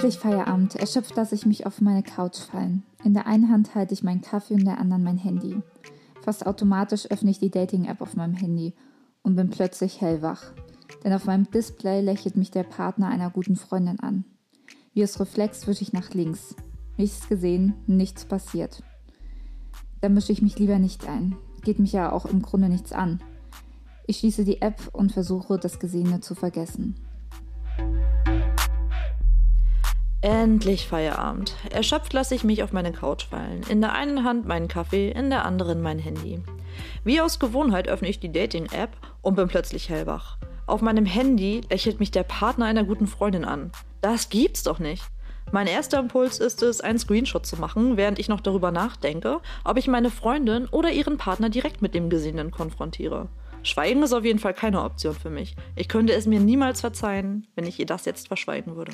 Endlich Feierabend. Erschöpft lasse ich mich auf meine Couch fallen. In der einen Hand halte ich meinen Kaffee und in der anderen mein Handy. Fast automatisch öffne ich die Dating-App auf meinem Handy und bin plötzlich hellwach. Denn auf meinem Display lächelt mich der Partner einer guten Freundin an. Wie aus Reflex wische ich nach links. Nichts gesehen, nichts passiert. Dann mische ich mich lieber nicht ein. Geht mich ja auch im Grunde nichts an. Ich schließe die App und versuche, das Gesehene zu vergessen. Endlich Feierabend. Erschöpft lasse ich mich auf meine Couch fallen. In der einen Hand meinen Kaffee, in der anderen mein Handy. Wie aus Gewohnheit öffne ich die Dating-App und bin plötzlich hellwach. Auf meinem Handy lächelt mich der Partner einer guten Freundin an. Das gibt's doch nicht. Mein erster Impuls ist es, einen Screenshot zu machen, während ich noch darüber nachdenke, ob ich meine Freundin oder ihren Partner direkt mit dem Gesehenen konfrontiere. Schweigen ist auf jeden Fall keine Option für mich. Ich könnte es mir niemals verzeihen, wenn ich ihr das jetzt verschweigen würde.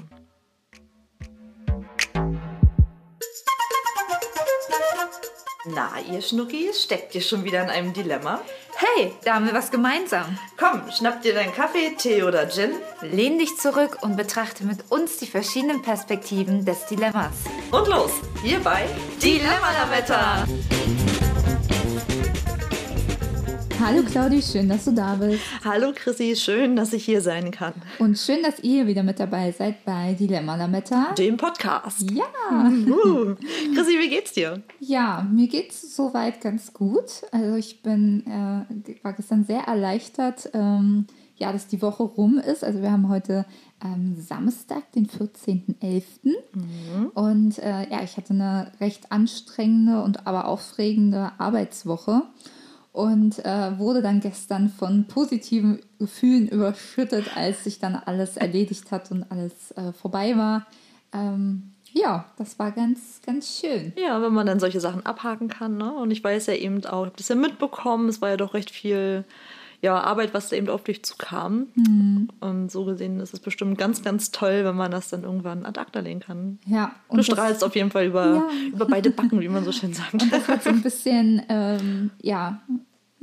Na, ihr Schnuckis, steckt ihr schon wieder in einem Dilemma? Hey, da haben wir was gemeinsam. Komm, schnapp dir deinen Kaffee, Tee oder Gin. Lehn dich zurück und betrachte mit uns die verschiedenen Perspektiven des Dilemmas. Und los, hier bei Dilemma-Lametta. Hallo Claudi, schön, dass du da bist. Hallo Chrissy, schön, dass ich hier sein kann. Und schön, dass ihr wieder mit dabei seid bei Dilemma Lametta. Dem Podcast. Ja. Uh. Chrissy, wie geht's dir? Ja, mir geht's soweit ganz gut. Also ich bin, äh, war gestern sehr erleichtert, ähm, ja, dass die Woche rum ist. Also wir haben heute ähm, Samstag, den 14.11. Mhm. Und äh, ja, ich hatte eine recht anstrengende und aber aufregende Arbeitswoche und äh, wurde dann gestern von positiven Gefühlen überschüttet, als sich dann alles erledigt hat und alles äh, vorbei war. Ähm, ja, das war ganz, ganz schön. Ja, wenn man dann solche Sachen abhaken kann. Ne? Und ich weiß ja eben auch, ich habe das ja mitbekommen, es war ja doch recht viel ja, Arbeit, was da eben auf dich zukam. Mhm. Und so gesehen ist es bestimmt ganz, ganz toll, wenn man das dann irgendwann ad acta legen kann. Ja. Und du strahlst auf jeden Fall über, ja. über beide Backen, wie man so schön sagt. Und das hat so ein bisschen, ähm, ja,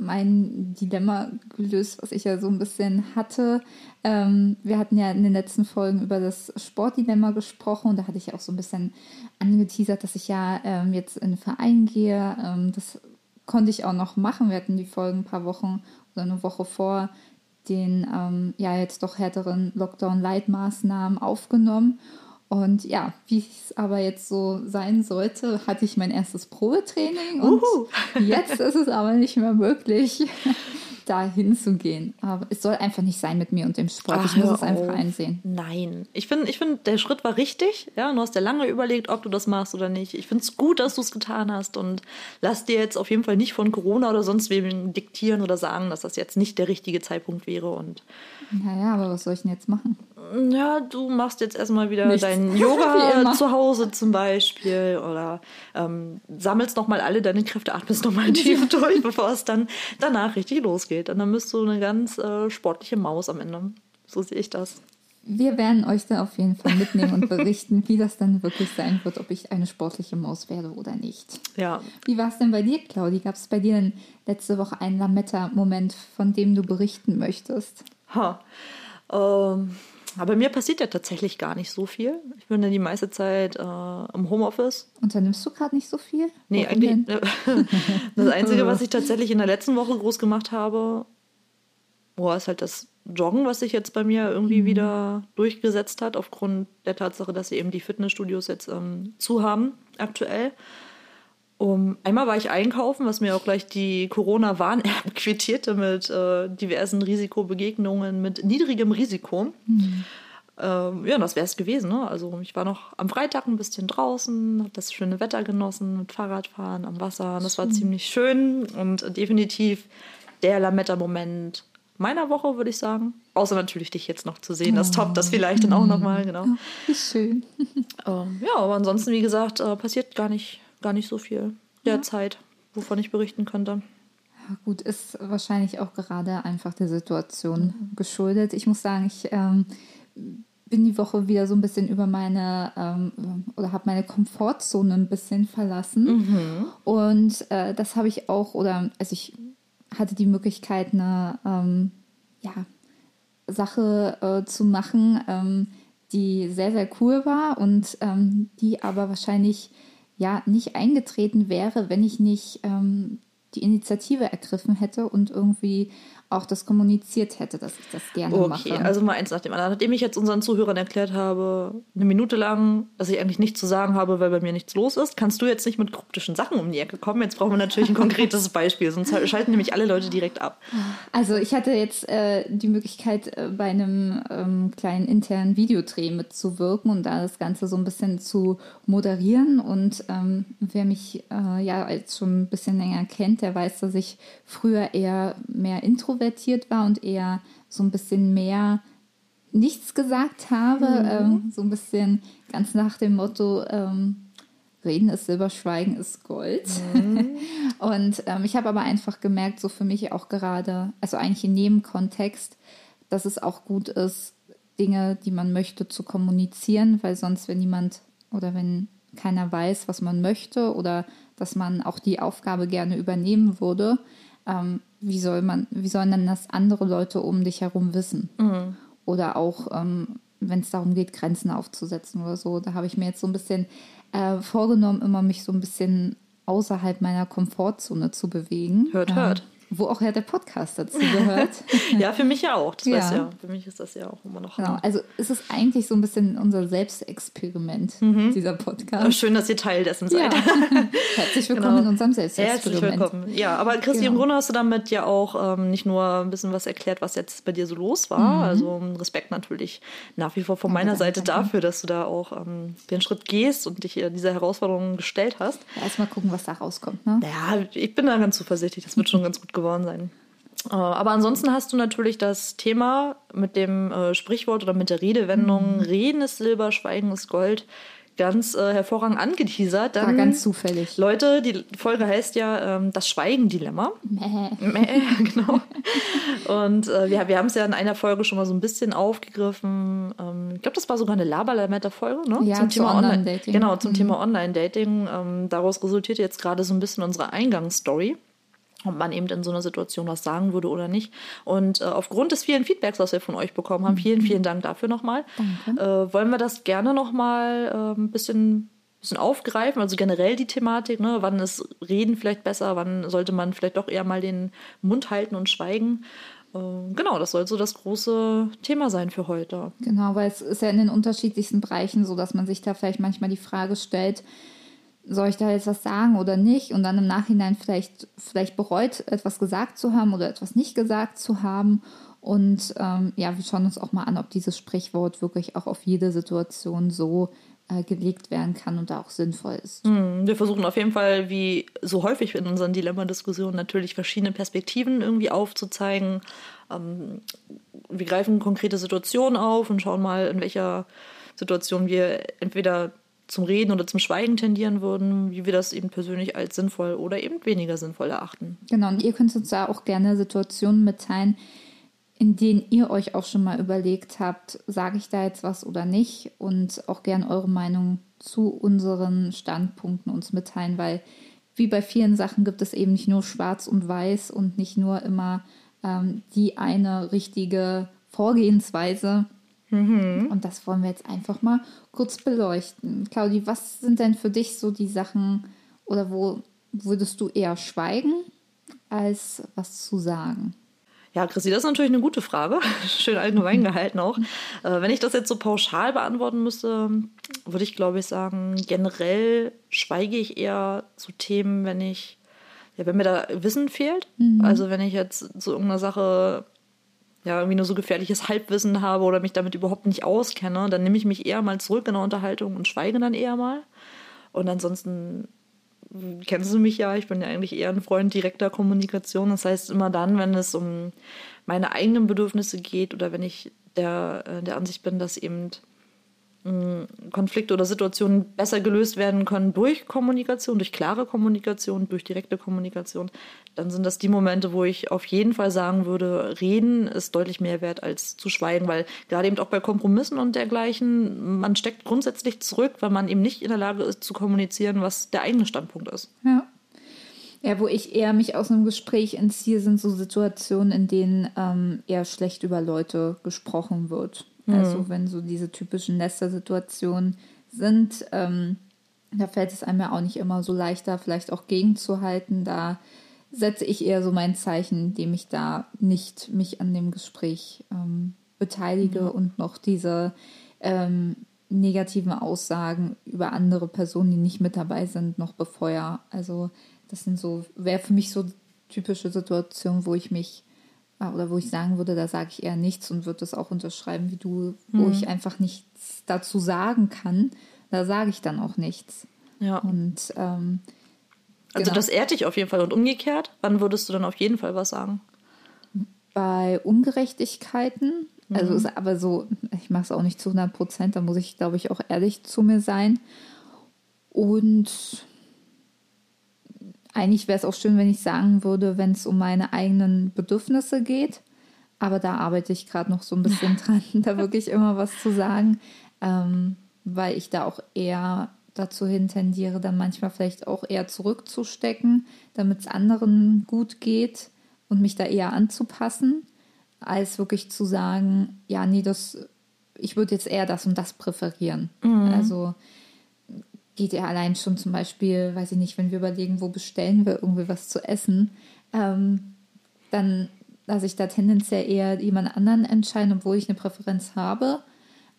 mein Dilemma gelöst, was ich ja so ein bisschen hatte. Ähm, wir hatten ja in den letzten Folgen über das Sportdilemma gesprochen und da hatte ich auch so ein bisschen angeteasert, dass ich ja ähm, jetzt in den Verein gehe. Ähm, das konnte ich auch noch machen. Wir hatten die Folgen ein paar Wochen oder eine Woche vor den ähm, ja jetzt doch härteren Lockdown-Light-Maßnahmen aufgenommen. Und ja, wie es aber jetzt so sein sollte, hatte ich mein erstes Probetraining und Uhu. jetzt ist es aber nicht mehr möglich, da hinzugehen. Aber es soll einfach nicht sein mit mir und dem Sport. Ach, ich muss es einfach einsehen. Nein. Ich finde, ich find, der Schritt war richtig. Ja, du hast ja lange überlegt, ob du das machst oder nicht. Ich finde es gut, dass du es getan hast und lass dir jetzt auf jeden Fall nicht von Corona oder sonst wem diktieren oder sagen, dass das jetzt nicht der richtige Zeitpunkt wäre. Und naja, aber was soll ich denn jetzt machen? Ja, du machst jetzt erstmal wieder Nichts. dein Yoga zu Hause zum Beispiel oder ähm, sammelst nochmal alle deine Kräfte, atmest nochmal tief durch, bevor es dann danach richtig losgeht. Und dann bist du eine ganz äh, sportliche Maus am Ende. So sehe ich das. Wir werden euch da auf jeden Fall mitnehmen und berichten, wie das dann wirklich sein wird, ob ich eine sportliche Maus werde oder nicht. Ja. Wie war es denn bei dir, Claudi? Gab es bei dir denn letzte Woche einen Lametta-Moment, von dem du berichten möchtest? Ähm, aber mir passiert ja tatsächlich gar nicht so viel. Ich bin ja die meiste Zeit äh, im Homeoffice. Unternimmst du gerade nicht so viel? Nee, Warum eigentlich. Das Einzige, was ich tatsächlich in der letzten Woche groß gemacht habe, boah, ist halt das Joggen, was sich jetzt bei mir irgendwie mhm. wieder durchgesetzt hat, aufgrund der Tatsache, dass sie eben die Fitnessstudios jetzt ähm, zu haben, aktuell. Um, einmal war ich einkaufen, was mir auch gleich die Corona-Warn-App quittierte mit äh, diversen Risikobegegnungen mit niedrigem Risiko. Mhm. Ähm, ja, das wäre es gewesen. Ne? Also ich war noch am Freitag ein bisschen draußen, habe das schöne Wetter genossen mit Fahrradfahren am Wasser. Das war ziemlich schön und definitiv der Lametta-Moment meiner Woche, würde ich sagen. Außer natürlich dich jetzt noch zu sehen. Das oh. toppt das vielleicht dann auch nochmal, genau. Oh, wie schön. ähm, ja, aber ansonsten, wie gesagt, äh, passiert gar nicht gar nicht so viel derzeit, ja. wovon ich berichten könnte. Ja, gut, ist wahrscheinlich auch gerade einfach der Situation mhm. geschuldet. Ich muss sagen, ich ähm, bin die Woche wieder so ein bisschen über meine ähm, oder habe meine Komfortzone ein bisschen verlassen. Mhm. Und äh, das habe ich auch, oder also ich hatte die Möglichkeit, eine ähm, ja, Sache äh, zu machen, ähm, die sehr, sehr cool war und ähm, die aber wahrscheinlich ja nicht eingetreten wäre, wenn ich nicht ähm, die Initiative ergriffen hätte und irgendwie auch das kommuniziert hätte, dass ich das gerne okay, mache. Okay, also mal eins nach dem anderen. Nachdem ich jetzt unseren Zuhörern erklärt habe, eine Minute lang, dass ich eigentlich nichts zu sagen habe, weil bei mir nichts los ist, kannst du jetzt nicht mit kryptischen Sachen um die Ecke kommen. Jetzt brauchen wir natürlich ein konkretes Beispiel, sonst schalten nämlich alle Leute direkt ab. Also ich hatte jetzt äh, die Möglichkeit, äh, bei einem ähm, kleinen internen Videodreh mitzuwirken und da das Ganze so ein bisschen zu moderieren. Und ähm, wer mich äh, ja jetzt schon ein bisschen länger kennt, der weiß, dass ich früher eher mehr introvertiert introvertiert war und eher so ein bisschen mehr nichts gesagt habe, mhm. ähm, so ein bisschen ganz nach dem Motto, ähm, Reden ist Silber, Schweigen ist Gold. Mhm. und ähm, ich habe aber einfach gemerkt, so für mich auch gerade, also eigentlich in jedem Kontext, dass es auch gut ist, Dinge, die man möchte, zu kommunizieren, weil sonst, wenn niemand oder wenn keiner weiß, was man möchte oder dass man auch die Aufgabe gerne übernehmen würde, ähm, wie soll man, wie sollen dann das andere Leute um dich herum wissen? Mhm. Oder auch, ähm, wenn es darum geht, Grenzen aufzusetzen oder so. Da habe ich mir jetzt so ein bisschen äh, vorgenommen, immer mich so ein bisschen außerhalb meiner Komfortzone zu bewegen. Hört, hört wo auch ja der Podcast dazu gehört. ja, für mich ja auch. Das ja. weiß ja. Für mich ist das ja auch immer noch. Genau. Also ist es eigentlich so ein bisschen unser Selbstexperiment, mhm. dieser Podcast. Schön, dass ihr Teil dessen seid. Ja. Herzlich willkommen genau. in unserem Selbstexperiment. Herzlich willkommen. Ja, aber Christi, genau. im Grunde hast du damit ja auch ähm, nicht nur ein bisschen was erklärt, was jetzt bei dir so los war. Mhm. Also Respekt natürlich nach wie vor von meiner Seite dafür, dass du da auch ähm, den Schritt gehst und dich dieser Herausforderung gestellt hast. Ja, Erstmal gucken, was da rauskommt. Ne? Ja, ich bin da ganz zuversichtlich. Das wird schon ganz gut geworden sein. Äh, aber ansonsten hast du natürlich das Thema mit dem äh, Sprichwort oder mit der Redewendung mhm. Reden ist Silber, Schweigen ist Gold ganz äh, hervorragend angeteasert. Dann, War ganz zufällig. Leute, die Folge heißt ja ähm, das Schweigen-Dilemma. Mäh. Mäh, genau. Und äh, wir, wir haben es ja in einer Folge schon mal so ein bisschen aufgegriffen. Ähm, ich glaube, das war sogar eine Laberlametta-Folge, ne? Ja, zum Thema Online-Dating. genau, zum mhm. Thema Online-Dating. Ähm, daraus resultiert jetzt gerade so ein bisschen unsere Eingangsstory ob man eben in so einer Situation was sagen würde oder nicht. Und äh, aufgrund des vielen Feedbacks, was wir von euch bekommen haben, vielen, vielen Dank dafür nochmal, äh, wollen wir das gerne nochmal äh, ein bisschen, bisschen aufgreifen, also generell die Thematik, ne? wann ist Reden vielleicht besser, wann sollte man vielleicht doch eher mal den Mund halten und schweigen. Äh, genau, das soll so das große Thema sein für heute. Genau, weil es ist ja in den unterschiedlichsten Bereichen so, dass man sich da vielleicht manchmal die Frage stellt, soll ich da jetzt was sagen oder nicht? Und dann im Nachhinein vielleicht, vielleicht bereut, etwas gesagt zu haben oder etwas nicht gesagt zu haben. Und ähm, ja, wir schauen uns auch mal an, ob dieses Sprichwort wirklich auch auf jede Situation so äh, gelegt werden kann und da auch sinnvoll ist. Mm, wir versuchen auf jeden Fall, wie so häufig in unseren Dilemma-Diskussionen, natürlich verschiedene Perspektiven irgendwie aufzuzeigen. Ähm, wir greifen konkrete Situationen auf und schauen mal, in welcher Situation wir entweder zum Reden oder zum Schweigen tendieren würden, wie wir das eben persönlich als sinnvoll oder eben weniger sinnvoll erachten. Genau, und ihr könnt uns da auch gerne Situationen mitteilen, in denen ihr euch auch schon mal überlegt habt, sage ich da jetzt was oder nicht und auch gerne eure Meinung zu unseren Standpunkten uns mitteilen, weil wie bei vielen Sachen gibt es eben nicht nur schwarz und weiß und nicht nur immer ähm, die eine richtige Vorgehensweise, Mhm. Und das wollen wir jetzt einfach mal kurz beleuchten. Claudi, was sind denn für dich so die Sachen oder wo würdest du eher schweigen, als was zu sagen? Ja, Chrissy, das ist natürlich eine gute Frage. Schön allgemein gehalten auch. Äh, wenn ich das jetzt so pauschal beantworten müsste, würde ich, glaube ich, sagen, generell schweige ich eher zu Themen, wenn ich, ja, wenn mir da Wissen fehlt. Mhm. Also wenn ich jetzt zu irgendeiner Sache ja, irgendwie nur so gefährliches Halbwissen habe oder mich damit überhaupt nicht auskenne, dann nehme ich mich eher mal zurück in der Unterhaltung und schweige dann eher mal. Und ansonsten kennst du mich ja, ich bin ja eigentlich eher ein Freund direkter Kommunikation. Das heißt, immer dann, wenn es um meine eigenen Bedürfnisse geht oder wenn ich der, äh, der Ansicht bin, dass eben Konflikte oder Situationen besser gelöst werden können durch Kommunikation, durch klare Kommunikation, durch direkte Kommunikation, dann sind das die Momente, wo ich auf jeden Fall sagen würde, reden ist deutlich mehr wert als zu schweigen, weil gerade eben auch bei Kompromissen und dergleichen, man steckt grundsätzlich zurück, weil man eben nicht in der Lage ist zu kommunizieren, was der eigene Standpunkt ist. Ja. Ja, wo ich eher mich aus einem Gespräch entziehe, sind so Situationen, in denen ähm, eher schlecht über Leute gesprochen wird. Mhm. Also wenn so diese typischen Nester-Situationen sind, ähm, da fällt es einem ja auch nicht immer so leichter, vielleicht auch gegenzuhalten. Da setze ich eher so mein Zeichen, indem ich da nicht mich an dem Gespräch ähm, beteilige mhm. und noch diese ähm, negativen Aussagen über andere Personen, die nicht mit dabei sind, noch befeuere. Also das sind so, wäre für mich so typische Situationen, wo ich mich oder wo ich sagen würde, da sage ich eher nichts und würde das auch unterschreiben wie du, wo mhm. ich einfach nichts dazu sagen kann, da sage ich dann auch nichts. Ja. Und ähm, also genau. das ehrt dich auf jeden Fall. Und umgekehrt, wann würdest du dann auf jeden Fall was sagen? Bei Ungerechtigkeiten, mhm. also ist aber so, ich mache es auch nicht zu 100 Prozent, da muss ich, glaube ich, auch ehrlich zu mir sein. Und eigentlich wäre es auch schön, wenn ich sagen würde, wenn es um meine eigenen Bedürfnisse geht. Aber da arbeite ich gerade noch so ein bisschen dran, da wirklich immer was zu sagen, ähm, weil ich da auch eher dazu hin tendiere, dann manchmal vielleicht auch eher zurückzustecken, damit es anderen gut geht und mich da eher anzupassen, als wirklich zu sagen, ja, nee, das, ich würde jetzt eher das und das präferieren. Mhm. Also geht ja allein schon zum Beispiel, weiß ich nicht, wenn wir überlegen, wo bestellen wir irgendwie was zu essen, ähm, dann lasse ich da tendenziell eher jemand anderen entscheiden, obwohl ich eine Präferenz habe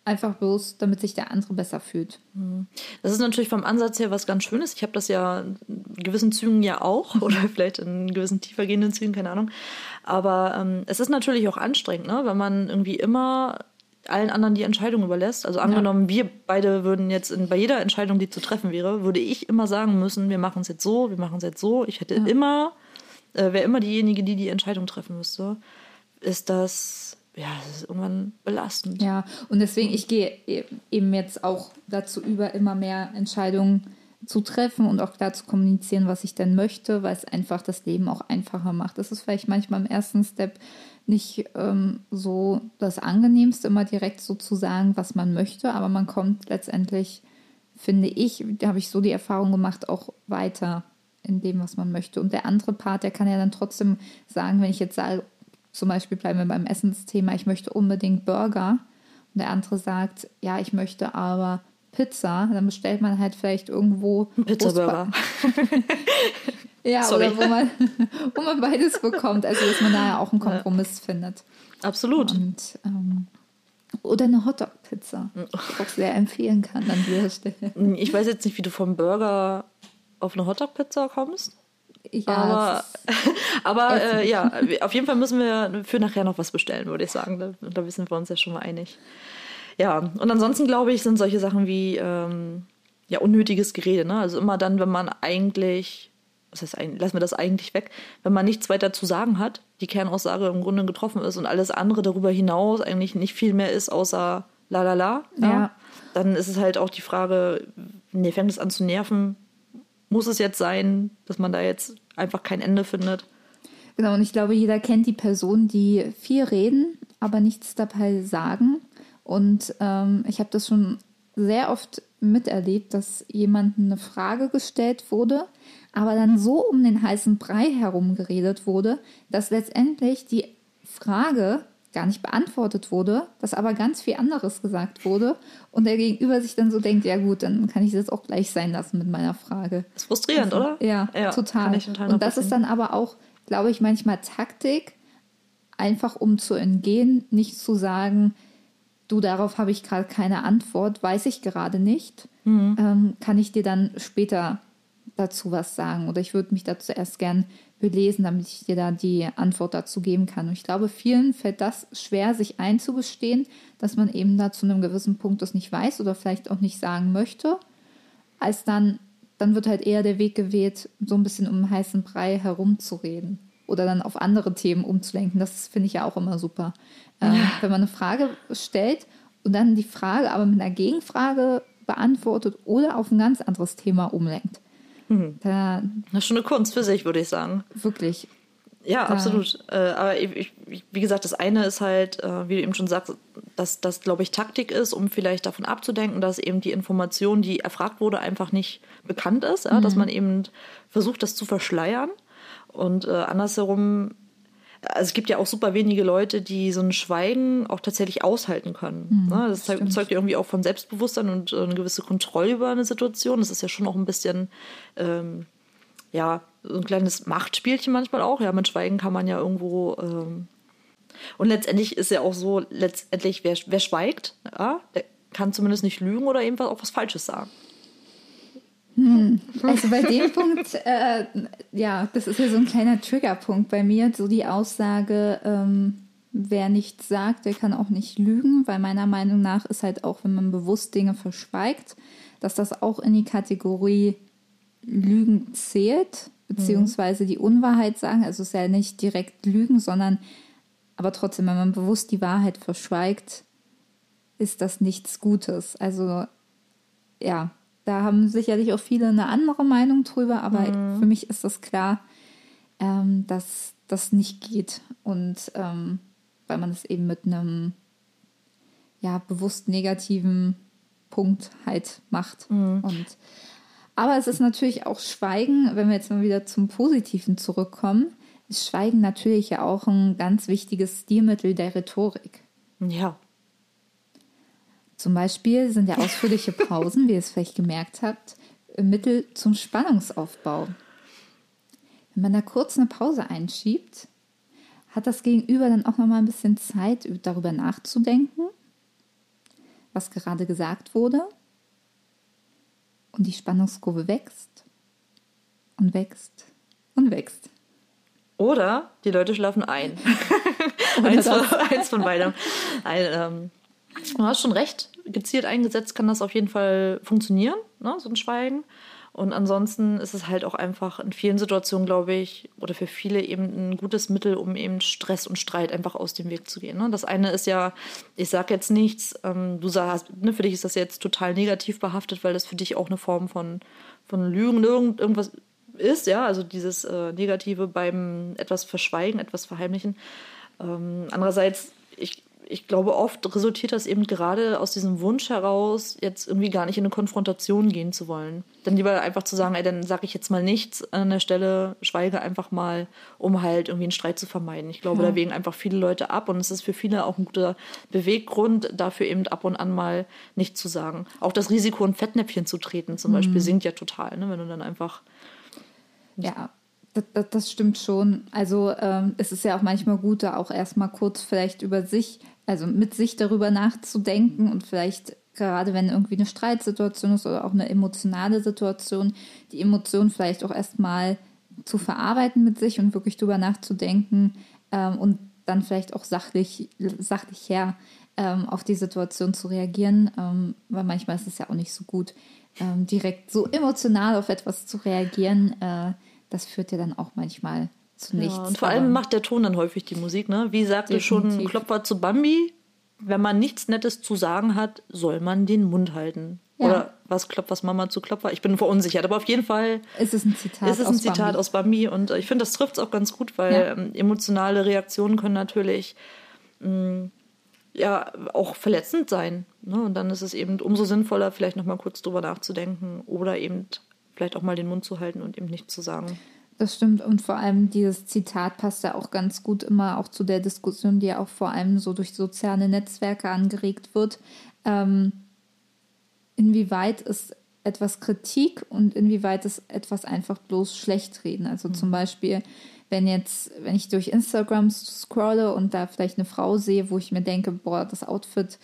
Einfach bloß, damit sich der andere besser fühlt. Mhm. Das ist natürlich vom Ansatz her was ganz Schönes. Ich habe das ja in gewissen Zügen ja auch oder vielleicht in gewissen tiefergehenden Zügen, keine Ahnung. Aber ähm, es ist natürlich auch anstrengend, ne? wenn man irgendwie immer allen anderen die Entscheidung überlässt. Also angenommen, ja. wir beide würden jetzt in, bei jeder Entscheidung, die zu treffen wäre, würde ich immer sagen müssen, wir machen es jetzt so, wir machen es jetzt so. Ich hätte ja. immer, äh, wäre immer diejenige, die die Entscheidung treffen müsste. Ist das ja, das ist irgendwann belastend. Ja, und deswegen, ich gehe e-, eben jetzt auch dazu über, immer mehr Entscheidungen zu treffen und auch klar zu kommunizieren, was ich denn möchte, weil es einfach das Leben auch einfacher macht. Das ist vielleicht manchmal im ersten Step nicht ähm, so das Angenehmste, immer direkt so zu sagen, was man möchte, aber man kommt letztendlich, finde ich, da habe ich so die Erfahrung gemacht, auch weiter in dem, was man möchte. Und der andere Part, der kann ja dann trotzdem sagen, wenn ich jetzt sage, zum Beispiel bleiben wir beim Essensthema, ich möchte unbedingt Burger. Und der andere sagt, ja, ich möchte aber Pizza. Dann bestellt man halt vielleicht irgendwo. Pizza-Burger. ja, Sorry. oder wo man, wo man beides bekommt. Also, dass man da ja auch einen Kompromiss ja. findet. Absolut. Und, ähm, oder eine Hotdog-Pizza, die ich auch sehr empfehlen kann an dieser Stelle. Ich weiß jetzt nicht, wie du vom Burger auf eine Hotdog-Pizza kommst. Ja, aber aber äh, ja, auf jeden Fall müssen wir für nachher noch was bestellen, würde ich sagen. Da, da sind wir uns ja schon mal einig. Ja, und ansonsten glaube ich, sind solche Sachen wie ähm, ja, unnötiges Gerede. Ne? Also immer dann, wenn man eigentlich, was heißt eigentlich, lassen wir das eigentlich weg, wenn man nichts weiter zu sagen hat, die Kernaussage im Grunde getroffen ist und alles andere darüber hinaus eigentlich nicht viel mehr ist, außer la la la. Ja. ja. Dann ist es halt auch die Frage, nee, fängt es an zu nerven, muss es jetzt sein, dass man da jetzt einfach kein Ende findet. Genau, und ich glaube, jeder kennt die Person, die viel reden, aber nichts dabei sagen. Und ähm, ich habe das schon sehr oft miterlebt, dass jemandem eine Frage gestellt wurde, aber dann so um den heißen Brei herum geredet wurde, dass letztendlich die Frage gar nicht beantwortet wurde, dass aber ganz viel anderes gesagt wurde und der Gegenüber sich dann so denkt, ja gut, dann kann ich das auch gleich sein lassen mit meiner Frage. Das ist frustrierend, also, oder? Ja, ja total. total und das ist dann aber auch, glaube ich, manchmal Taktik, einfach um zu entgehen, nicht zu sagen, du, darauf habe ich gerade keine Antwort, weiß ich gerade nicht, mhm. ähm, kann ich dir dann später dazu was sagen oder ich würde mich dazu erst gern belesen, damit ich dir da die Antwort dazu geben kann. Und ich glaube, vielen fällt das schwer, sich einzugestehen, dass man eben da zu einem gewissen Punkt das nicht weiß oder vielleicht auch nicht sagen möchte, als dann, dann wird halt eher der Weg gewählt, so ein bisschen um den heißen Brei herumzureden oder dann auf andere Themen umzulenken. Das finde ich ja auch immer super. Ähm, ja. Wenn man eine Frage stellt und dann die Frage aber mit einer Gegenfrage beantwortet oder auf ein ganz anderes Thema umlenkt. Mhm. Da, das ist schon eine Kunst für sich, würde ich sagen. Wirklich. Ja, da. absolut. Äh, aber ich, ich, wie gesagt, das eine ist halt, äh, wie du eben schon sagst, dass das, glaube ich, Taktik ist, um vielleicht davon abzudenken, dass eben die Information, die erfragt wurde, einfach nicht bekannt ist. Ja? Mhm. Dass man eben versucht, das zu verschleiern. Und äh, andersherum also es gibt ja auch super wenige Leute, die so ein Schweigen auch tatsächlich aushalten können. Mhm, ne? Das stimmt. zeugt ja irgendwie auch von Selbstbewusstsein und äh, eine gewisse Kontrolle über eine Situation. Das ist ja schon auch ein bisschen, ähm, ja, so ein kleines Machtspielchen manchmal auch. Ja, mit Schweigen kann man ja irgendwo. Ähm und letztendlich ist ja auch so, letztendlich, wer, wer schweigt, ja, der kann zumindest nicht lügen oder eben auch was Falsches sagen. Hm. Also bei dem Punkt, äh, ja, das ist ja so ein kleiner Triggerpunkt bei mir, so die Aussage, ähm, wer nichts sagt, der kann auch nicht lügen, weil meiner Meinung nach ist halt auch, wenn man bewusst Dinge verschweigt, dass das auch in die Kategorie Lügen zählt, beziehungsweise die Unwahrheit sagen. Also es ist ja nicht direkt Lügen, sondern aber trotzdem, wenn man bewusst die Wahrheit verschweigt, ist das nichts Gutes. Also ja, da haben sicherlich auch viele eine andere Meinung drüber, aber mhm. für mich ist das klar, ähm, dass das nicht geht. Und ähm, weil man es eben mit einem ja, bewusst negativen Punkt halt macht. Mhm. Und aber es ist natürlich auch Schweigen, wenn wir jetzt mal wieder zum Positiven zurückkommen, ist Schweigen natürlich ja auch ein ganz wichtiges Stilmittel der Rhetorik. Ja. Zum Beispiel sind ja ausführliche Pausen, wie ihr es vielleicht gemerkt habt, Mittel zum Spannungsaufbau. Wenn man da kurz eine Pause einschiebt, hat das Gegenüber dann auch noch mal ein bisschen Zeit, darüber nachzudenken, was gerade gesagt wurde. Und die Spannungskurve wächst und wächst und wächst. Oder die Leute schlafen ein. eins, von, eins, von, beidem. Ein, ähm, Du hast schon recht, gezielt eingesetzt kann das auf jeden Fall funktionieren, ne, so ein Schweigen. Und ansonsten ist es halt auch einfach in vielen Situationen, glaube ich, oder für viele eben ein gutes Mittel, um eben Stress und Streit einfach aus dem Weg zu gehen. Ne? Das eine ist ja, ich sage jetzt nichts, ähm, du sagst, ne, für dich ist das jetzt total negativ behaftet, weil das für dich auch eine Form von, von Lügen, irgend, irgendwas ist, ja, also dieses äh, Negative beim etwas verschweigen, etwas verheimlichen. Ähm, andererseits, ich ich glaube, oft resultiert das eben gerade aus diesem Wunsch heraus, jetzt irgendwie gar nicht in eine Konfrontation gehen zu wollen. Dann lieber einfach zu sagen, ey, dann sage ich jetzt mal nichts an der Stelle, schweige einfach mal, um halt irgendwie einen Streit zu vermeiden. Ich glaube, ja. da wägen einfach viele Leute ab und es ist für viele auch ein guter Beweggrund, dafür eben ab und an mal nichts zu sagen. Auch das Risiko, in Fettnäpfchen zu treten zum mhm. Beispiel, sinkt ja total, ne? wenn du dann einfach. Ja, das, das, stimmt schon. Also ähm, es ist ja auch manchmal gut, da auch erstmal kurz vielleicht über sich also mit sich darüber nachzudenken und vielleicht gerade wenn irgendwie eine Streitsituation ist oder auch eine emotionale Situation, die Emotion vielleicht auch erstmal zu verarbeiten mit sich und wirklich darüber nachzudenken ähm, und dann vielleicht auch sachlich, sachlich her ähm, auf die Situation zu reagieren, ähm, weil manchmal ist es ja auch nicht so gut, ähm, direkt so emotional auf etwas zu reagieren. Äh, das führt ja dann auch manchmal zu nichts. Ja, und vor allem macht der Ton dann häufig die Musik, ne? Wie sagte schon Klopfer zu Bambi, wenn man nichts Nettes zu sagen hat, soll man den Mund halten. Ja. Oder was klopft was Mama zu Klopfer? Ich bin verunsichert, aber auf jeden Fall ist es ein Zitat, ist es ein aus, Zitat Bambi. aus Bambi. Und äh, ich finde, das trifft es auch ganz gut, weil ja. Ähm, emotionale Reaktionen können natürlich mh, mm, ja auch verletzend sein. Ne? Und dann ist es eben umso sinnvoller, vielleicht nochmal kurz drüber nachzudenken oder eben vielleicht auch mal den Mund zu halten und eben nichts zu sagen. Das stimmt und vor allem dieses Zitat passt ja auch ganz gut immer auch zu der Diskussion, die ja auch vor allem so durch soziale Netzwerke angeregt wird. Ähm, inwieweit ist etwas Kritik und inwieweit ist etwas einfach bloß schlecht reden? Also mhm. zum Beispiel, wenn jetzt, wenn ich durch Instagram scrolle und da vielleicht eine Frau sehe, wo ich mir denke, boah, das Outfit,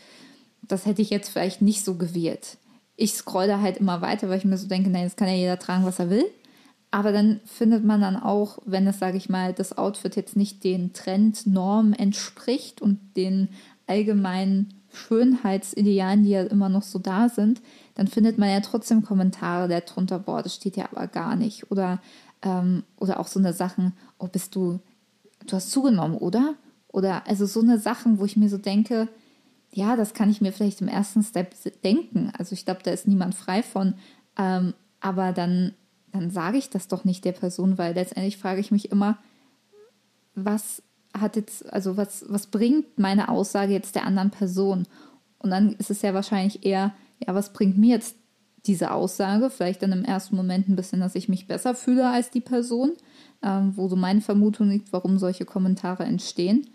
das hätte ich jetzt vielleicht nicht so gewählt. Ich scrolle halt immer weiter, weil ich mir so denke, nein, das kann ja jeder tragen, was er will. Aber dann findet man dann auch, wenn es, sage ich mal, das Outfit jetzt nicht den Trendnormen entspricht und den allgemeinen Schönheitsidealen, die ja immer noch so da sind, dann findet man ja trotzdem Kommentare darunter, boah, das steht ja aber gar nicht. Oder, ähm, oder auch so eine Sachen, oh, bist du, du hast zugenommen, oder? Oder also so eine Sachen, wo ich mir so denke, ja, das kann ich mir vielleicht im ersten Step denken. Also ich glaube, da ist niemand frei von. Ähm, aber dann dann sage ich das doch nicht der Person, weil letztendlich frage ich mich immer, was hat jetzt, also was, was bringt meine Aussage jetzt der anderen Person? Und dann ist es ja wahrscheinlich eher, ja, was bringt mir jetzt diese Aussage, vielleicht dann im ersten Moment ein bisschen, dass ich mich besser fühle als die Person, ähm, wo so meine Vermutung liegt, warum solche Kommentare entstehen.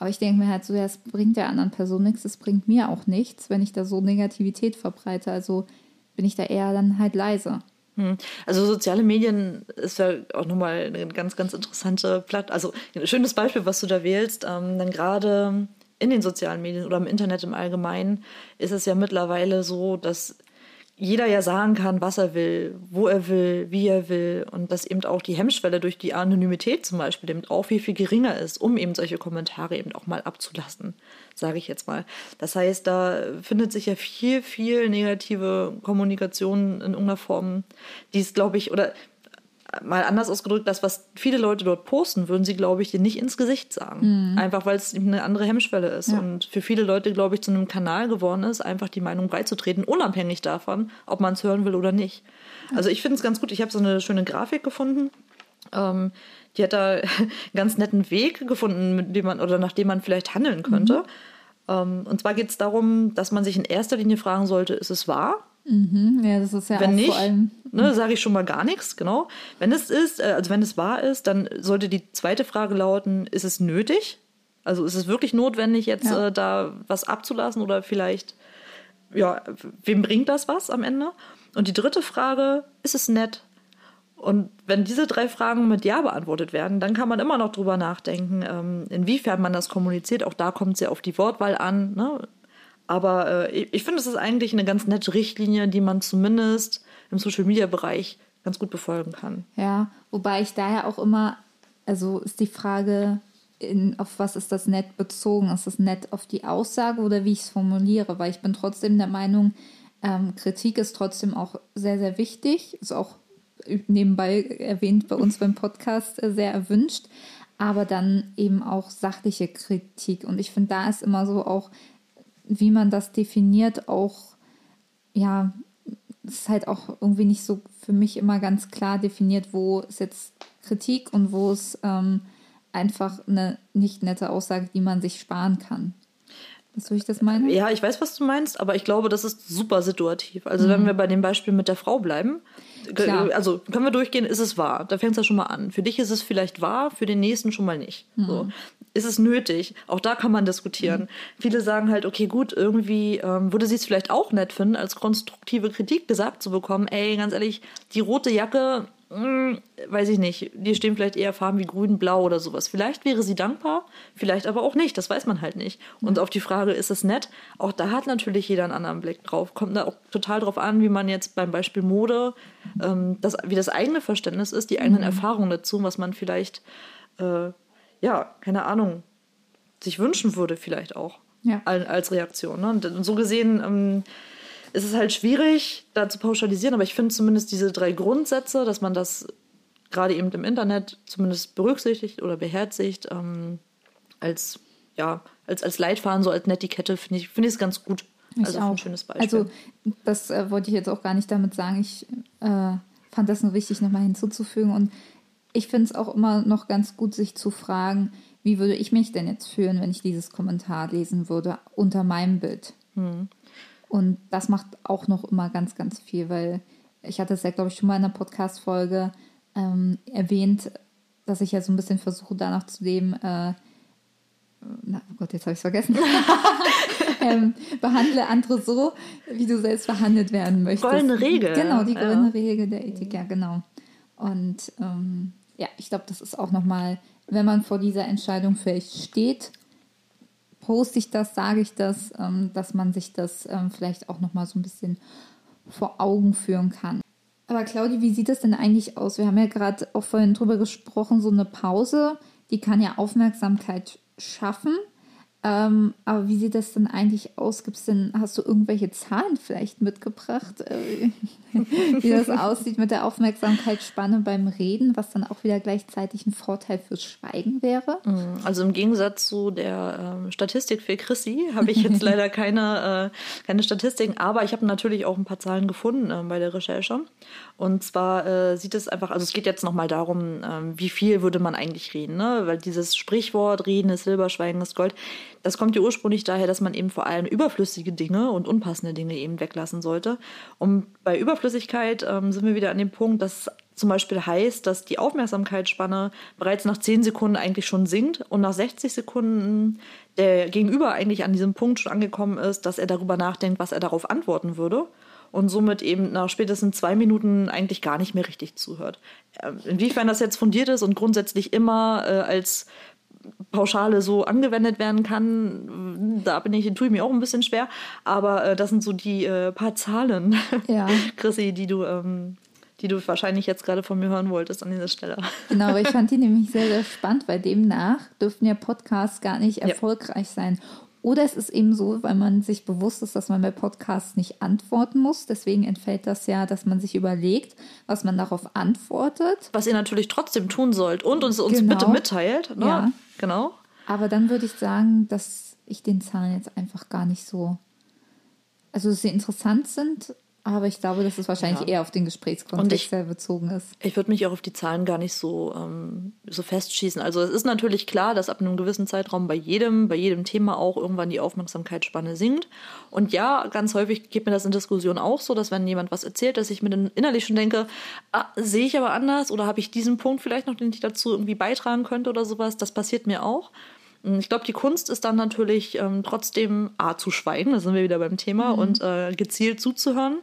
Aber ich denke mir halt so, ja, es bringt der anderen Person nichts, es bringt mir auch nichts, wenn ich da so Negativität verbreite. Also bin ich da eher dann halt leise. Hm. Also soziale Medien ist ja auch nochmal eine ganz, ganz interessante Plattform. Also ein schönes Beispiel, was du da wählst. Ähm, dann gerade in den sozialen Medien oder im Internet im Allgemeinen ist es ja mittlerweile so, dass jeder ja sagen kann, was er will, wo er will, wie er will und dass eben auch die Hemmschwelle durch die Anonymität zum Beispiel eben auch viel, viel geringer ist, um eben solche Kommentare eben auch mal abzulassen, sage ich jetzt mal. Das heißt, da findet sich ja viel, viel negative Kommunikation in irgendeiner Form, die es, glaube ich, oder mal anders ausgedrückt, das, was viele Leute dort posten, würden sie, glaube ich, dir nicht ins Gesicht sagen. Mhm. Einfach weil es eine andere Hemmschwelle ist. Ja. Und für viele Leute, glaube ich, zu einem Kanal geworden ist, einfach die Meinung beizutreten, unabhängig davon, ob man es hören will oder nicht. Also ich finde es ganz gut. Ich habe so eine schöne Grafik gefunden. Ähm, die hat da einen ganz netten Weg gefunden, mit dem man oder nach dem man vielleicht handeln könnte. Mhm. Ähm, und zwar geht es darum, dass man sich in erster Linie fragen sollte, ist es wahr? Mhm, ja, das ist ja wenn auch nicht, vor allem. Ne, sage ich schon mal gar nichts, genau. Wenn es ist, äh, also wenn es wahr ist, dann sollte die zweite Frage lauten: Ist es nötig? Also ist es wirklich notwendig, jetzt ja. äh, da was abzulassen oder vielleicht, ja, wem bringt das was am Ende? Und die dritte Frage: Ist es nett? Und wenn diese drei Fragen mit Ja beantwortet werden, dann kann man immer noch drüber nachdenken, ähm, inwiefern man das kommuniziert. Auch da kommt es ja auf die Wortwahl an. Ne? Aber äh, ich finde, es ist eigentlich eine ganz nette Richtlinie, die man zumindest im Social-Media-Bereich ganz gut befolgen kann. Ja, wobei ich daher auch immer, also ist die Frage, in, auf was ist das nett bezogen? Ist das nett auf die Aussage oder wie ich es formuliere? Weil ich bin trotzdem der Meinung, ähm, Kritik ist trotzdem auch sehr, sehr wichtig. Ist auch nebenbei erwähnt bei uns beim Podcast äh, sehr erwünscht. Aber dann eben auch sachliche Kritik. Und ich finde, da ist immer so auch wie man das definiert, auch, ja, ist halt auch irgendwie nicht so für mich immer ganz klar definiert, wo ist jetzt Kritik und wo ist ähm, einfach eine nicht nette Aussage, die man sich sparen kann. Weißt du, ich das meine? Ja, ich weiß, was du meinst, aber ich glaube, das ist super situativ. Also, mhm. wenn wir bei dem Beispiel mit der Frau bleiben, Klar. also können wir durchgehen, ist es wahr? Da fängt es ja schon mal an. Für dich ist es vielleicht wahr, für den nächsten schon mal nicht. Mhm. So ist es nötig? Auch da kann man diskutieren. Mhm. Viele sagen halt, okay, gut, irgendwie ähm, würde sie es vielleicht auch nett finden, als konstruktive Kritik gesagt zu bekommen, ey, ganz ehrlich, die rote Jacke, mh, hm, weiß ich nicht, die stehen vielleicht eher Farben wie grün, blau oder sowas. Vielleicht wäre sie dankbar, vielleicht aber auch nicht, das weiß man halt nicht. Und auf die Frage, ist es nett? Auch da hat natürlich jeder einen anderen Blick drauf. Kommt da auch total drauf an, wie man jetzt beim Beispiel Mode, ähm, das, wie das eigene Verständnis ist, die eigenen mhm. Erfahrungen dazu, was man vielleicht äh, ja, keine Ahnung, sich wünschen würde, vielleicht auch. Ja. Als Reaktion. Ne? Und so gesehen ähm, ist es halt schwierig, da zu pauschalisieren, aber ich finde zumindest diese drei Grundsätze, dass man das gerade eben im Internet zumindest berücksichtigt oder beherzigt, ähm, als, ja, als, als Leitfaden, so als Netiquette, finde ich, find ich es ganz gut. Ich also auch. ein schönes Beispiel. Also, das äh, wollte ich jetzt auch gar nicht damit sagen. Ich äh, fand das nur wichtig, nochmal hinzuzufügen. Und ich finde es auch immer noch ganz gut, sich zu fragen, wie würde ich mich denn jetzt fühlen, wenn ich dieses Kommentar lesen würde unter meinem Bild. Mhm. Und das macht auch noch immer ganz, ganz viel, weil ich hatte es ja, glaube ich, schon mal in einer Podcast-Folge ähm, erwähnt, dass ich ja so ein bisschen versuche, danach zu leben, äh, na, oh Gott, jetzt habe ich es vergessen. ähm, behandle andere so, wie du selbst behandelt werden möchtest. Goldene Regel. Genau, die goldene ja. Regel der Ethik, ja, genau. Und ähm, ja, ich glaube, das ist auch nochmal, wenn man vor dieser Entscheidung vielleicht steht, poste ich das, sage ich das, ähm, dass man sich das ähm, vielleicht auch nochmal so ein bisschen vor Augen führen kann. Aber Claudi, wie sieht das denn eigentlich aus? Wir haben ja gerade auch vorhin drüber gesprochen, so eine Pause, die kann ja Aufmerksamkeit schaffen. Ähm, aber wie sieht das denn eigentlich aus? Gibt's denn, hast du irgendwelche Zahlen vielleicht mitgebracht, äh, wie das aussieht mit der Aufmerksamkeitsspanne beim Reden, was dann auch wieder gleichzeitig ein Vorteil fürs Schweigen wäre? Mm, also im Gegensatz zu der äh, Statistik für Chrissy habe ich jetzt leider keine, äh, keine Statistiken, aber ich habe natürlich auch ein paar Zahlen gefunden äh, bei der Recherche. Und zwar äh, sieht es einfach, also es geht jetzt nochmal darum, ähm, wie viel würde man eigentlich reden, ne? Weil dieses Sprichwort, Reden ist Silber, Schweigen ist Gold, Das kommt ja ursprünglich daher, dass man eben vor allem überflüssige Dinge und unpassende Dinge eben weglassen sollte. Und bei Überflüssigkeit ähm, sind wir wieder an dem Punkt, dass zum Beispiel heißt, dass die Aufmerksamkeitsspanne bereits nach 10 Sekunden eigentlich schon sinkt und nach 60 Sekunden der Gegenüber eigentlich an diesem Punkt schon angekommen ist, dass er darüber nachdenkt, was er darauf antworten würde und somit eben nach spätestens zwei Minuten eigentlich gar nicht mehr richtig zuhört. Ähm, inwiefern das jetzt fundiert ist und grundsätzlich immer äh, als Pauschale so angewendet werden kann, da bin ich, tue ich mir auch ein bisschen schwer. Aber äh, das sind so die äh, paar Zahlen, ja. Chrissy, die du, ähm, die du wahrscheinlich jetzt gerade von mir hören wolltest an dieser Stelle. Genau, aber ich fand die nämlich sehr, sehr spannend, weil demnach dürften ja Podcasts gar nicht erfolgreich ja. sein. Oder es ist eben so, weil man sich bewusst ist, dass man bei Podcasts nicht antworten muss. Deswegen entfällt das ja, dass man sich überlegt, was man darauf antwortet. Was ihr natürlich trotzdem tun sollt und uns, uns genau. bitte mitteilt. Ne? Ja. Genau. Aber dann würde ich sagen, dass ich den Zahlen jetzt einfach gar nicht so. Also, dass sie interessant sind, aber ich glaube, dass es wahrscheinlich ja. eher auf den Gesprächskontext ich, bezogen ist. Ich würde mich auch auf die Zahlen gar nicht so, ähm, so festschießen. Also es ist natürlich klar, dass ab einem gewissen Zeitraum bei jedem, bei jedem Thema auch irgendwann die Aufmerksamkeitsspanne sinkt. Und ja, ganz häufig geht mir das in Diskussionen auch so, dass wenn jemand was erzählt, dass ich mir dann innerlich schon denke, ah, sehe ich aber anders oder habe ich diesen Punkt vielleicht noch, den ich dazu irgendwie beitragen könnte oder sowas. Das passiert mir auch. Ich glaube, die Kunst ist dann natürlich ähm, trotzdem A zu schweigen, da sind wir wieder beim Thema, mhm. und äh, gezielt zuzuhören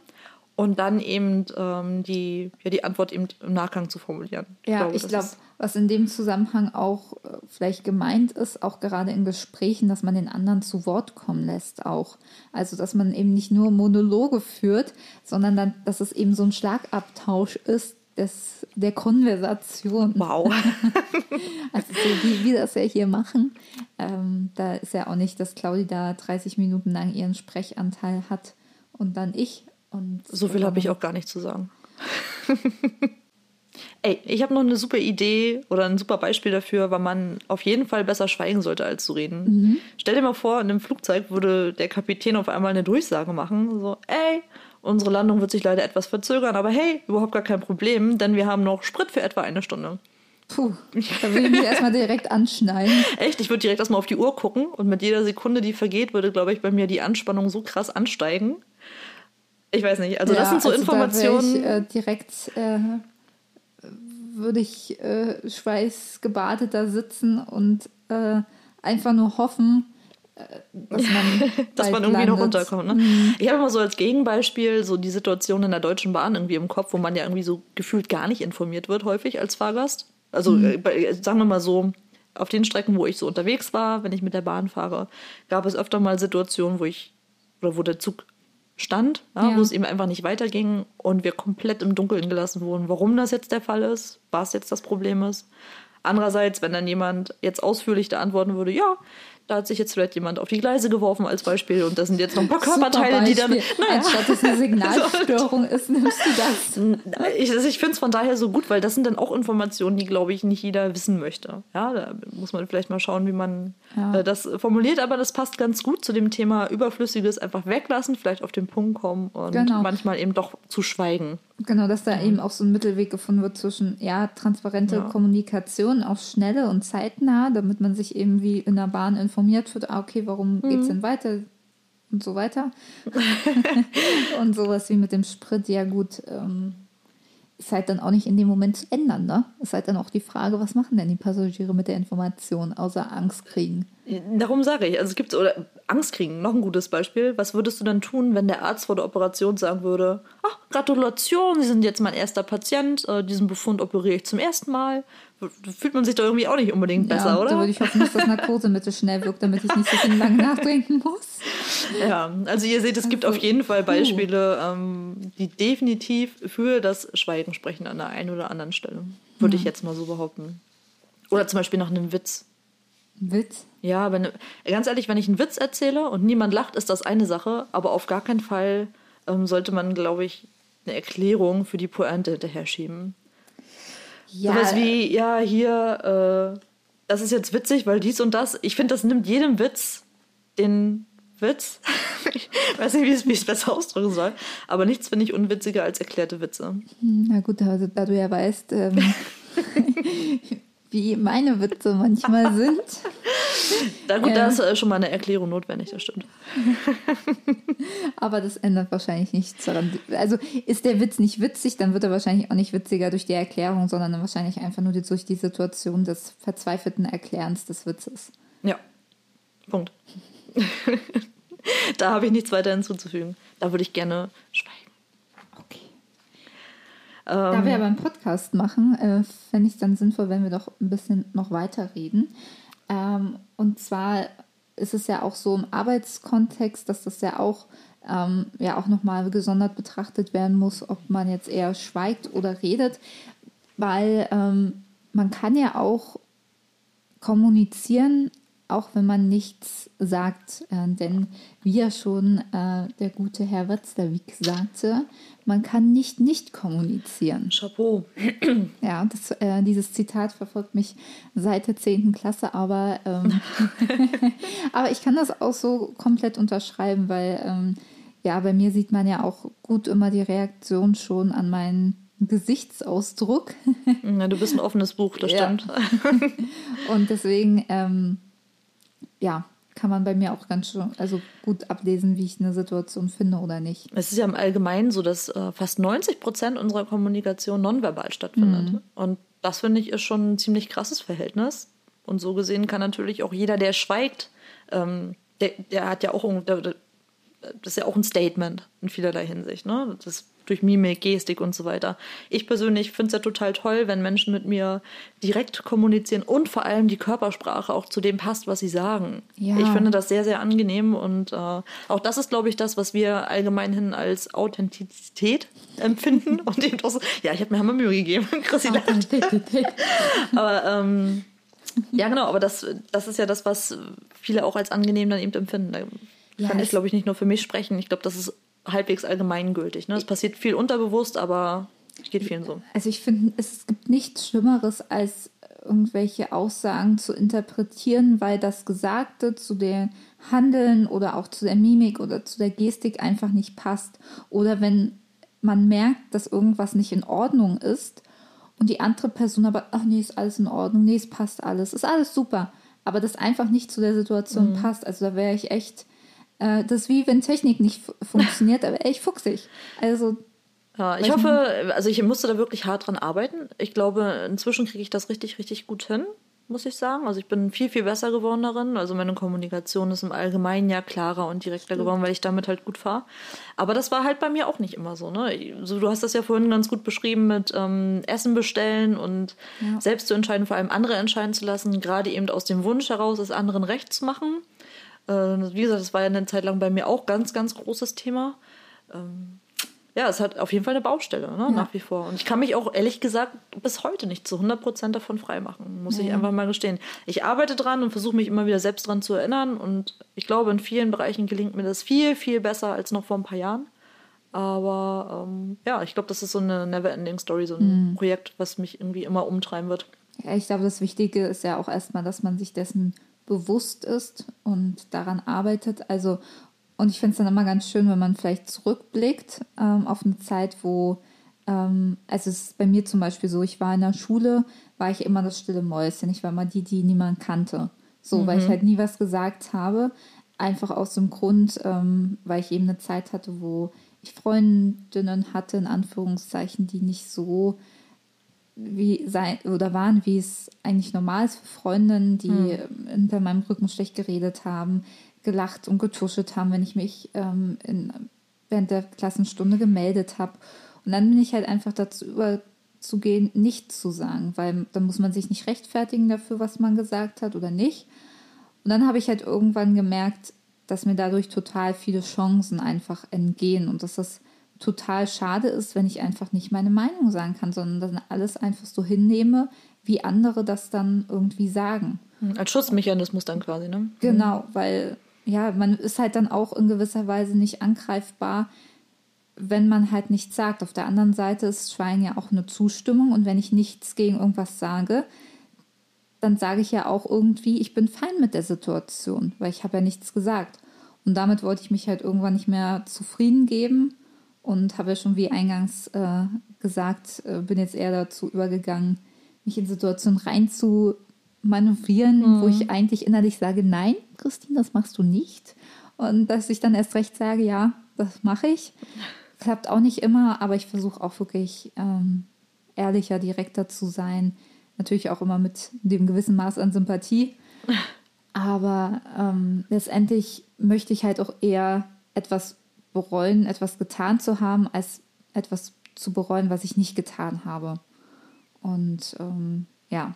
und dann eben ähm, die, ja, die Antwort eben im Nachgang zu formulieren. Ja, ich glaube, glaub, was in dem Zusammenhang auch äh, vielleicht gemeint ist, auch gerade in Gesprächen, dass man den anderen zu Wort kommen lässt auch. Also, dass man eben nicht nur Monologe führt, sondern dann, dass es eben so ein Schlagabtausch ist, des, der Konversation. Wow. also so wie wir das ja hier machen. Ähm, da ist ja auch nicht, dass Claudi da 30 Minuten lang ihren Sprechanteil hat und dann ich. Und so viel habe ich auch gar nicht zu sagen. Ey, ich habe noch eine super Idee oder ein super Beispiel dafür, wann man auf jeden Fall besser schweigen sollte, als zu reden. Mhm. Stell dir mal vor, in einem Flugzeug würde der Kapitän auf einmal eine Durchsage machen, so, ey, unsere Landung wird sich leider etwas verzögern, aber hey, überhaupt gar kein Problem, denn wir haben noch Sprit für etwa eine Stunde. Puh, da würde ich mich erstmal direkt anschneiden. Echt? Ich würde direkt erstmal auf die Uhr gucken und mit jeder Sekunde, die vergeht, würde, glaube ich, bei mir die Anspannung so krass ansteigen. Ich weiß nicht. Also, ja, das sind so also Informationen. Ich, äh, direkt äh, würde ich äh, schweißgebadet da sitzen und äh, einfach nur hoffen, dass man, dass man irgendwie landet. noch runterkommt. Ne? Mhm. Ich habe immer so als Gegenbeispiel so die Situation in der Deutschen Bahn irgendwie im Kopf, wo man ja irgendwie so gefühlt gar nicht informiert wird, häufig als Fahrgast. Also mhm. äh, sagen wir mal so, auf den Strecken, wo ich so unterwegs war, wenn ich mit der Bahn fahre, gab es öfter mal Situationen, wo ich oder wo der Zug stand, ja, ja. wo es eben einfach nicht weiterging und wir komplett im Dunkeln gelassen wurden. Warum das jetzt der Fall ist, was jetzt das Problem ist. Andererseits, wenn dann jemand jetzt ausführlich da antworten würde, ja, da hat sich jetzt vielleicht jemand auf die Gleise geworfen als Beispiel und da sind jetzt noch ein paar Körperteile, die dann. Naja. Anstatt dass eine Signalstörung ist, nimmst du das. Ich, also ich finde es von daher so gut, weil das sind dann auch Informationen, die, glaube ich, nicht jeder wissen möchte. Ja, da muss man vielleicht mal schauen, wie man ja. äh, das formuliert, aber das passt ganz gut zu dem Thema Überflüssiges einfach weglassen, vielleicht auf den Punkt kommen und genau. manchmal eben doch zu schweigen. Genau, dass da ja. eben auch so ein Mittelweg gefunden wird zwischen ja, transparente ja. Kommunikation, auch schnelle und zeitnah, damit man sich eben wie in der Bahn informiert wird, ah, okay, warum mhm. geht es denn weiter und so weiter. und sowas wie mit dem Sprit, ja gut, ähm, ist halt dann auch nicht in dem Moment zu ändern, ne? Ist halt dann auch die Frage, was machen denn die Passagiere mit der Information, außer Angst kriegen? Darum sage ich, also es gibt oder Angst kriegen, noch ein gutes Beispiel. Was würdest du dann tun, wenn der Arzt vor der Operation sagen würde, ach, Gratulation, Sie sind jetzt mein erster Patient, äh, diesen Befund operiere ich zum ersten Mal. Fühlt man sich doch irgendwie auch nicht unbedingt besser, ja, oder? Da würde ich hoffen, dass das Narkosemittel schnell wirkt, damit ich nicht so viel lange nachdenken muss. Ja, also ihr seht, es gibt also, auf jeden Fall Beispiele, ähm, die definitiv für das Schweigen sprechen an der einen oder anderen Stelle. Würde mhm. ich jetzt mal so behaupten. Oder zum Beispiel nach einem Witz. Witz? Ja, wenn, ganz ehrlich, wenn ich einen Witz erzähle und niemand lacht, ist das eine Sache, aber auf gar keinen Fall ähm, sollte man, glaube ich, eine Erklärung für die Pointe hinterher schieben. Ja. Sowas wie, ja, hier, äh, das ist jetzt witzig, weil dies und das. Ich finde, das nimmt jedem Witz den Witz. ich weiß nicht, wie ich es besser ausdrücken soll. Aber nichts finde ich unwitziger als erklärte Witze. Na gut, also, da du ja weißt, ähm, wie meine Witze manchmal sind. Na gut, da ist äh, schon mal eine Erklärung notwendig, das stimmt. Aber das ändert wahrscheinlich nichts daran. Also ist der Witz nicht witzig, dann wird er wahrscheinlich auch nicht witziger durch die Erklärung, sondern wahrscheinlich einfach nur durch die Situation des verzweifelten Erklärens des Witzes. Ja. Punkt. da habe ich nichts weiter hinzuzufügen. Da würde ich gerne schweigen. Okay. Ähm, da wir aber einen Podcast machen, äh, fände ich es dann sinnvoll, wenn wir doch ein bisschen noch weiter reden. Ähm, und zwar ist es ja auch so im Arbeitskontext, dass das ja auch ähm, ja auch nochmal gesondert betrachtet werden muss, ob man jetzt eher schweigt oder redet, weil ähm, man kann ja auch kommunizieren, auch wenn man nichts sagt. Äh, denn wie ja schon äh, der gute Herr Wetzlerwick sagte, man kann nicht nicht kommunizieren. Chapeau. Ja, das, äh, dieses Zitat verfolgt mich seit der 10. Klasse, aber, ähm, aber ich kann das auch so komplett unterschreiben, weil ähm, ja, bei mir sieht man ja auch gut immer die Reaktion schon an meinen Gesichtsausdruck. Ja, du bist ein offenes Buch, das stimmt. Und deswegen, ähm, ja, kann man bei mir auch ganz schön, also gut ablesen, wie ich eine Situation finde oder nicht. Es ist ja im Allgemeinen so, dass äh, fast 90 Prozent unserer Kommunikation nonverbal stattfindet. Mhm. Und das finde ich ist schon ein ziemlich krasses Verhältnis. Und so gesehen kann natürlich auch jeder, der schweigt, ähm, der, der, hat ja auch, der, das ist ja auch ein Statement in vielerlei Hinsicht. Ne? Das durch Mimik, Gestik und so weiter. Ich persönlich finde es ja total toll, wenn Menschen mit mir direkt kommunizieren und vor allem die Körpersprache auch zu dem passt, was sie sagen. Ja. Ich finde das sehr, sehr angenehm und äh, auch das ist, glaube ich, das, was wir allgemein hin als Authentizität empfinden. und eben auch so, ja, ich habe mir Hammer Mühe gegeben. Chrissy Aber ähm, ja, genau, aber das, das ist ja das, was viele auch als angenehm dann eben empfinden. Da ja, kann ich, glaube ich, nicht nur für mich sprechen. Ich glaube, das ist halbwegs allgemeingültig. Ne? Es passiert viel unterbewusst, aber es geht vielen so. Also ich finde, es gibt nichts Schlimmeres, als irgendwelche Aussagen zu interpretieren, weil das Gesagte zu dem Handeln oder auch zu der Mimik oder zu der Gestik einfach nicht passt. Oder wenn man merkt, dass irgendwas nicht in Ordnung ist und die andere Person aber, ach nee, ist alles in Ordnung, nee, es passt alles, ist alles super, aber das einfach nicht zu der Situation mhm. passt. Also da wäre ich echt äh, das ist wie wenn Technik nicht funktioniert, aber echt fuchsig. Also. Ja, ich hoffe, also ich musste da wirklich hart dran arbeiten. Ich glaube, inzwischen kriege ich das richtig, richtig gut hin, muss ich sagen. Also ich bin viel, viel besser geworden darin. Also meine Kommunikation ist im Allgemeinen ja klarer und direkter geworden, weil ich damit halt gut fahre. Aber das war halt bei mir auch nicht immer so. Ne? So, du hast das ja vorhin ganz gut beschrieben mit ähm, Essen bestellen und ja. selbst zu entscheiden, vor allem andere entscheiden zu lassen, gerade eben aus dem Wunsch heraus, es anderen recht zu machen. Äh, wie gesagt, das war ja eine Zeit lang bei mir auch ganz, ganz großes Thema. Ähm, ja, es hat auf jeden Fall eine Baustelle, ne, ja. nach wie vor. Und ich kann mich auch ehrlich gesagt bis heute nicht zu 100% davon freimachen, muss ja. ich einfach mal gestehen. Ich arbeite dran und versuche mich immer wieder selbst dran zu erinnern. Und ich glaube, in vielen Bereichen gelingt mir das viel, viel besser als noch vor ein paar Jahren. Aber ähm, ja, ich glaube, das ist so eine Never-Ending-Story, so ein mhm. Projekt, was mich irgendwie immer umtreiben wird. Ja, ich glaube, das Wichtige ist ja auch erstmal, dass man sich dessen bewusst ist und daran arbeitet. Also, und ich finde es dann immer ganz schön, wenn man vielleicht zurückblickt ähm, auf eine Zeit, wo, ähm, also es ist bei mir zum Beispiel so, ich war in der Schule, war ich immer das stille Mäuschen. Ich war immer die, die niemand kannte. So, mhm. weil ich mhm. halt nie was gesagt habe. Einfach aus dem Grund, ähm, weil ich eben eine Zeit hatte, wo ich Freundinnen hatte, in Anführungszeichen, die nicht so wie sein oder waren, wie es eigentlich normal ist für Freundinnen, die hm. hinter meinem Rücken schlecht geredet haben, gelacht und getuschelt haben, wenn ich mich ähm, in, während der Klassenstunde gemeldet habe. Und dann bin ich halt einfach dazu überzugehen, nichts zu sagen, weil dann muss man sich nicht rechtfertigen dafür, was man gesagt hat oder nicht. Und dann habe ich halt irgendwann gemerkt, dass mir dadurch total viele Chancen einfach entgehen und dass das total schade ist, wenn ich einfach nicht meine Meinung sagen kann, sondern dann alles einfach so hinnehme, wie andere das dann irgendwie sagen. Hm, als Schutzmechanismus dann quasi, ne? Genau, weil ja, man ist halt dann auch in gewisser Weise nicht angreifbar, wenn man halt nichts sagt. Auf der anderen Seite ist Schwein ja auch eine Zustimmung und wenn ich nichts gegen irgendwas sage, dann sage ich ja auch irgendwie, ich bin fein mit der Situation, weil ich habe ja nichts gesagt. Und damit wollte ich mich halt irgendwann nicht mehr zufrieden geben und habe ja schon wie eingangs äh, gesagt, äh, bin jetzt eher dazu übergegangen, mich in Situationen reinzudenken manövrieren, mhm. wo ich eigentlich innerlich sage, nein, Christine, das machst du nicht. Und dass ich dann erst recht sage, ja, das mache ich. Klappt auch nicht immer, aber ich versuche auch wirklich ähm, ehrlicher, direkter zu sein. Natürlich auch immer mit dem gewissen Maß an Sympathie. Aber ähm, letztendlich möchte ich halt auch eher etwas bereuen, etwas getan zu haben, als etwas zu bereuen, was ich nicht getan habe. Und ähm, ja.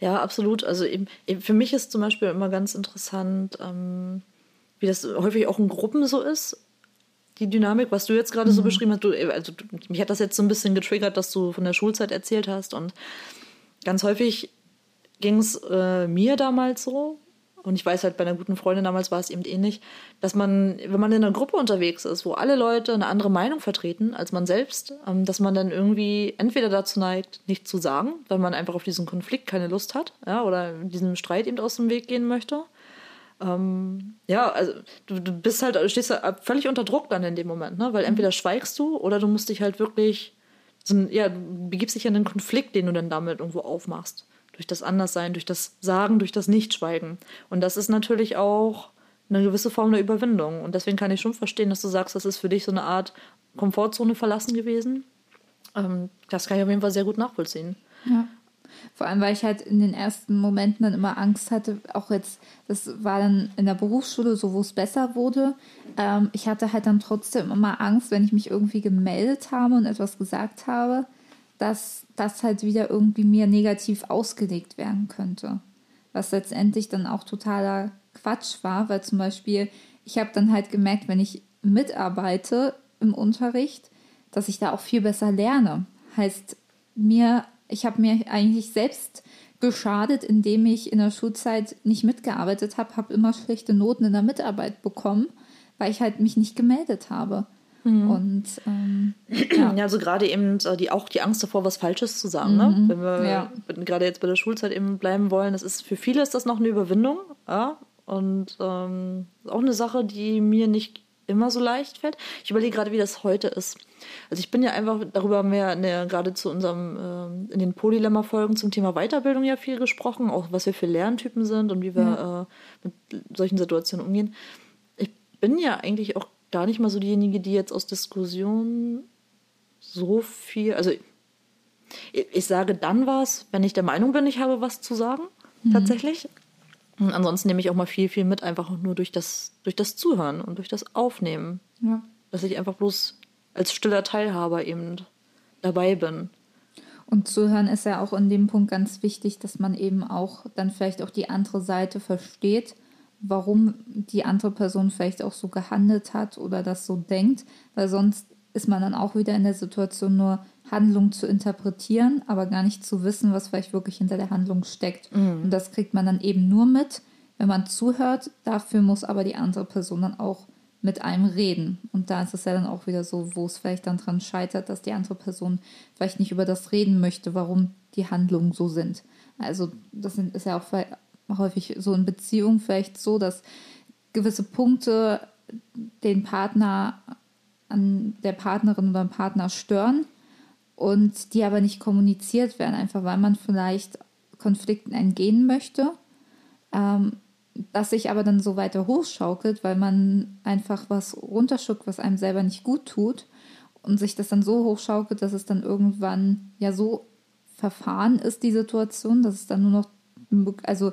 Ja, absolut. Also eben, eben, für mich ist zum Beispiel immer ganz interessant, ähm, wie das häufig auch in Gruppen so ist. Die Dynamik, was du jetzt gerade mhm. so beschrieben hast, du, also mich hat das jetzt so ein bisschen getriggert, dass du von der Schulzeit erzählt hast. Und ganz häufig ging es äh, mir damals so, und ich weiß halt, bei einer guten Freundin damals war es eben ähnlich, dass man, wenn man in einer Gruppe unterwegs ist, wo alle Leute eine andere Meinung vertreten als man selbst, ähm, dass man dann irgendwie entweder dazu neigt, nichts zu sagen, weil man einfach auf diesen Konflikt keine Lust hat, ja, oder diesem Streit eben aus dem Weg gehen möchte. Ähm, ja, also du, du bist halt, stehst da völlig unter Druck dann in dem Moment, ne? Weil entweder schweigst du oder du musst dich halt wirklich, so, ja, du begibst dich in den Konflikt, den du dann damit irgendwo aufmachst durch das Anderssein, durch das Sagen, durch das Nichtschweigen. Und das ist natürlich auch eine gewisse Form der Überwindung. Und deswegen kann ich schon verstehen, dass du sagst, das ist für dich so eine Art Komfortzone verlassen gewesen. Ähm, das kann ich auf jeden Fall sehr gut nachvollziehen. Ja. Vor allem, weil ich halt in den ersten Momenten dann immer Angst hatte, auch jetzt, das war dann in der Berufsschule so, wo es besser wurde. Ähm, ich hatte halt dann trotzdem immer Angst, wenn ich mich irgendwie gemeldet habe und etwas gesagt habe, dass das halt wieder irgendwie mir negativ ausgelegt werden könnte. Was letztendlich dann auch totaler Quatsch war, weil zum Beispiel, ich habe dann halt gemerkt, wenn ich mitarbeite im Unterricht, dass ich da auch viel besser lerne. Heißt, mir, ich habe mir eigentlich selbst geschadet, indem ich in der Schulzeit nicht mitgearbeitet habe, habe immer schlechte Noten in der Mitarbeit bekommen, weil ich halt mich nicht gemeldet habe. Mhm. Und ähm, ja. ja. also gerade eben äh, die auch die Angst davor, was Falsches zu sagen. Ne? Mhm. Ne? Wenn wir ja. gerade jetzt bei der Schulzeit eben bleiben wollen, das ist für viele ist das noch eine Überwindung, ja. Und ähm, auch eine Sache, die mir nicht immer so leicht fällt. Ich überlege gerade, wie das heute ist. Also ich bin ja einfach, darüber haben wir ja ne, gerade zu unserem, äh, in den Polylemma-Folgen zum Thema Weiterbildung ja viel gesprochen, auch was wir für Lerntypen sind und wie wir mhm. äh, mit solchen Situationen umgehen. Ich bin ja eigentlich auch gar nicht mal so diejenige, die jetzt aus Diskussionen so viel. Also ich, ich sage dann was, wenn ich der Meinung bin, ich habe was zu sagen, mhm. tatsächlich. Und ansonsten nehme ich auch mal viel, viel mit, einfach nur durch das, durch das Zuhören und durch das Aufnehmen. Ja. Dass ich einfach bloß als stiller Teilhaber eben dabei bin. Und zuhören ist ja auch in dem Punkt ganz wichtig, dass man eben auch dann vielleicht auch die andere Seite versteht warum die andere Person vielleicht auch so gehandelt hat oder das so denkt, weil sonst ist man dann auch wieder in der Situation, nur Handlung zu interpretieren, aber gar nicht zu wissen, was vielleicht wirklich hinter der Handlung steckt. Mhm. Und das kriegt man dann eben nur mit, wenn man zuhört. Dafür muss aber die andere Person dann auch mit einem reden. Und da ist es ja dann auch wieder so, wo es vielleicht dann dran scheitert, dass die andere Person vielleicht nicht über das reden möchte, warum die Handlungen so sind. Also das ist ja auch häufig so in Beziehungen vielleicht so, dass gewisse Punkte den Partner an der Partnerin oder dem Partner stören und die aber nicht kommuniziert werden, einfach weil man vielleicht Konflikten entgehen möchte, ähm, das sich aber dann so weiter hochschaukelt, weil man einfach was runterschluckt, was einem selber nicht gut tut und sich das dann so hochschaukelt, dass es dann irgendwann ja so verfahren ist, die Situation, dass es dann nur noch, also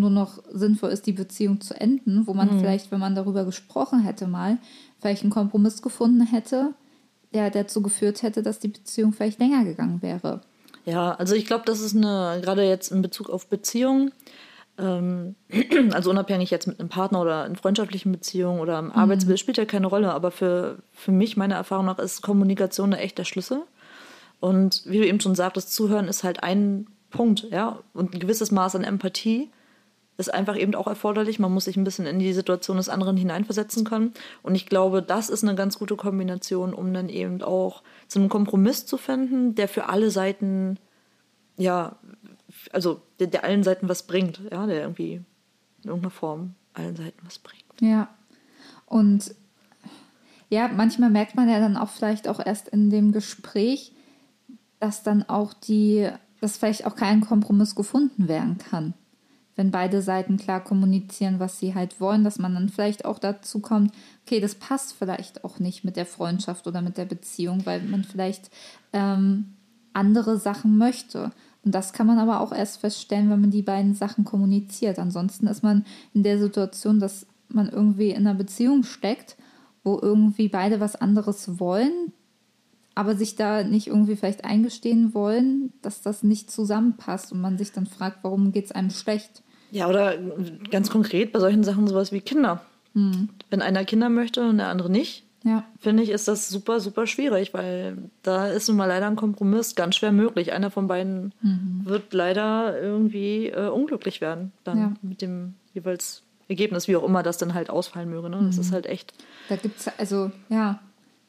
nur noch sinnvoll ist, die Beziehung zu enden, wo man mhm. vielleicht, wenn man darüber gesprochen hätte mal, vielleicht einen Kompromiss gefunden hätte, der dazu geführt hätte, dass die Beziehung vielleicht länger gegangen wäre. Ja, also ich glaube, das ist eine, gerade jetzt in Bezug auf Beziehungen, ähm, also unabhängig jetzt mit einem Partner oder in freundschaftlichen Beziehungen oder im mhm. Arbeitsbild, spielt ja keine Rolle, aber für, für mich, meiner Erfahrung nach, ist Kommunikation ein echter Schlüssel. Und wie du eben schon sagtest, Zuhören ist halt ein Punkt, ja, und ein gewisses Maß an Empathie ist einfach eben auch erforderlich. Man muss sich ein bisschen in die Situation des anderen hineinversetzen können. Und ich glaube, das ist eine ganz gute Kombination, um dann eben auch zu einem Kompromiss zu finden, der für alle Seiten, ja, also der, der allen Seiten was bringt, ja, der irgendwie in irgendeiner Form allen Seiten was bringt. Ja. Und ja, manchmal merkt man ja dann auch vielleicht auch erst in dem Gespräch, dass dann auch die, dass vielleicht auch kein Kompromiss gefunden werden kann. Wenn beide Seiten klar kommunizieren, was sie halt wollen, dass man dann vielleicht auch dazu kommt, okay, das passt vielleicht auch nicht mit der Freundschaft oder mit der Beziehung, weil man vielleicht ähm, andere Sachen möchte. Und das kann man aber auch erst feststellen, wenn man die beiden Sachen kommuniziert. Ansonsten ist man in der Situation, dass man irgendwie in einer Beziehung steckt, wo irgendwie beide was anderes wollen, aber sich da nicht irgendwie vielleicht eingestehen wollen, dass das nicht zusammenpasst und man sich dann fragt, warum geht es einem schlecht. Ja, oder ganz konkret bei solchen Sachen sowas wie Kinder. Hm. Wenn einer Kinder möchte und der andere nicht, ja. finde ich, ist das super, super schwierig, weil da ist nun mal leider ein Kompromiss ganz schwer möglich. Einer von beiden mhm. wird leider irgendwie äh, unglücklich werden, dann ja. mit dem jeweils Ergebnis, wie auch immer das dann halt ausfallen möge. Ne? Das mhm. ist halt echt. Da gibt es, also, ja,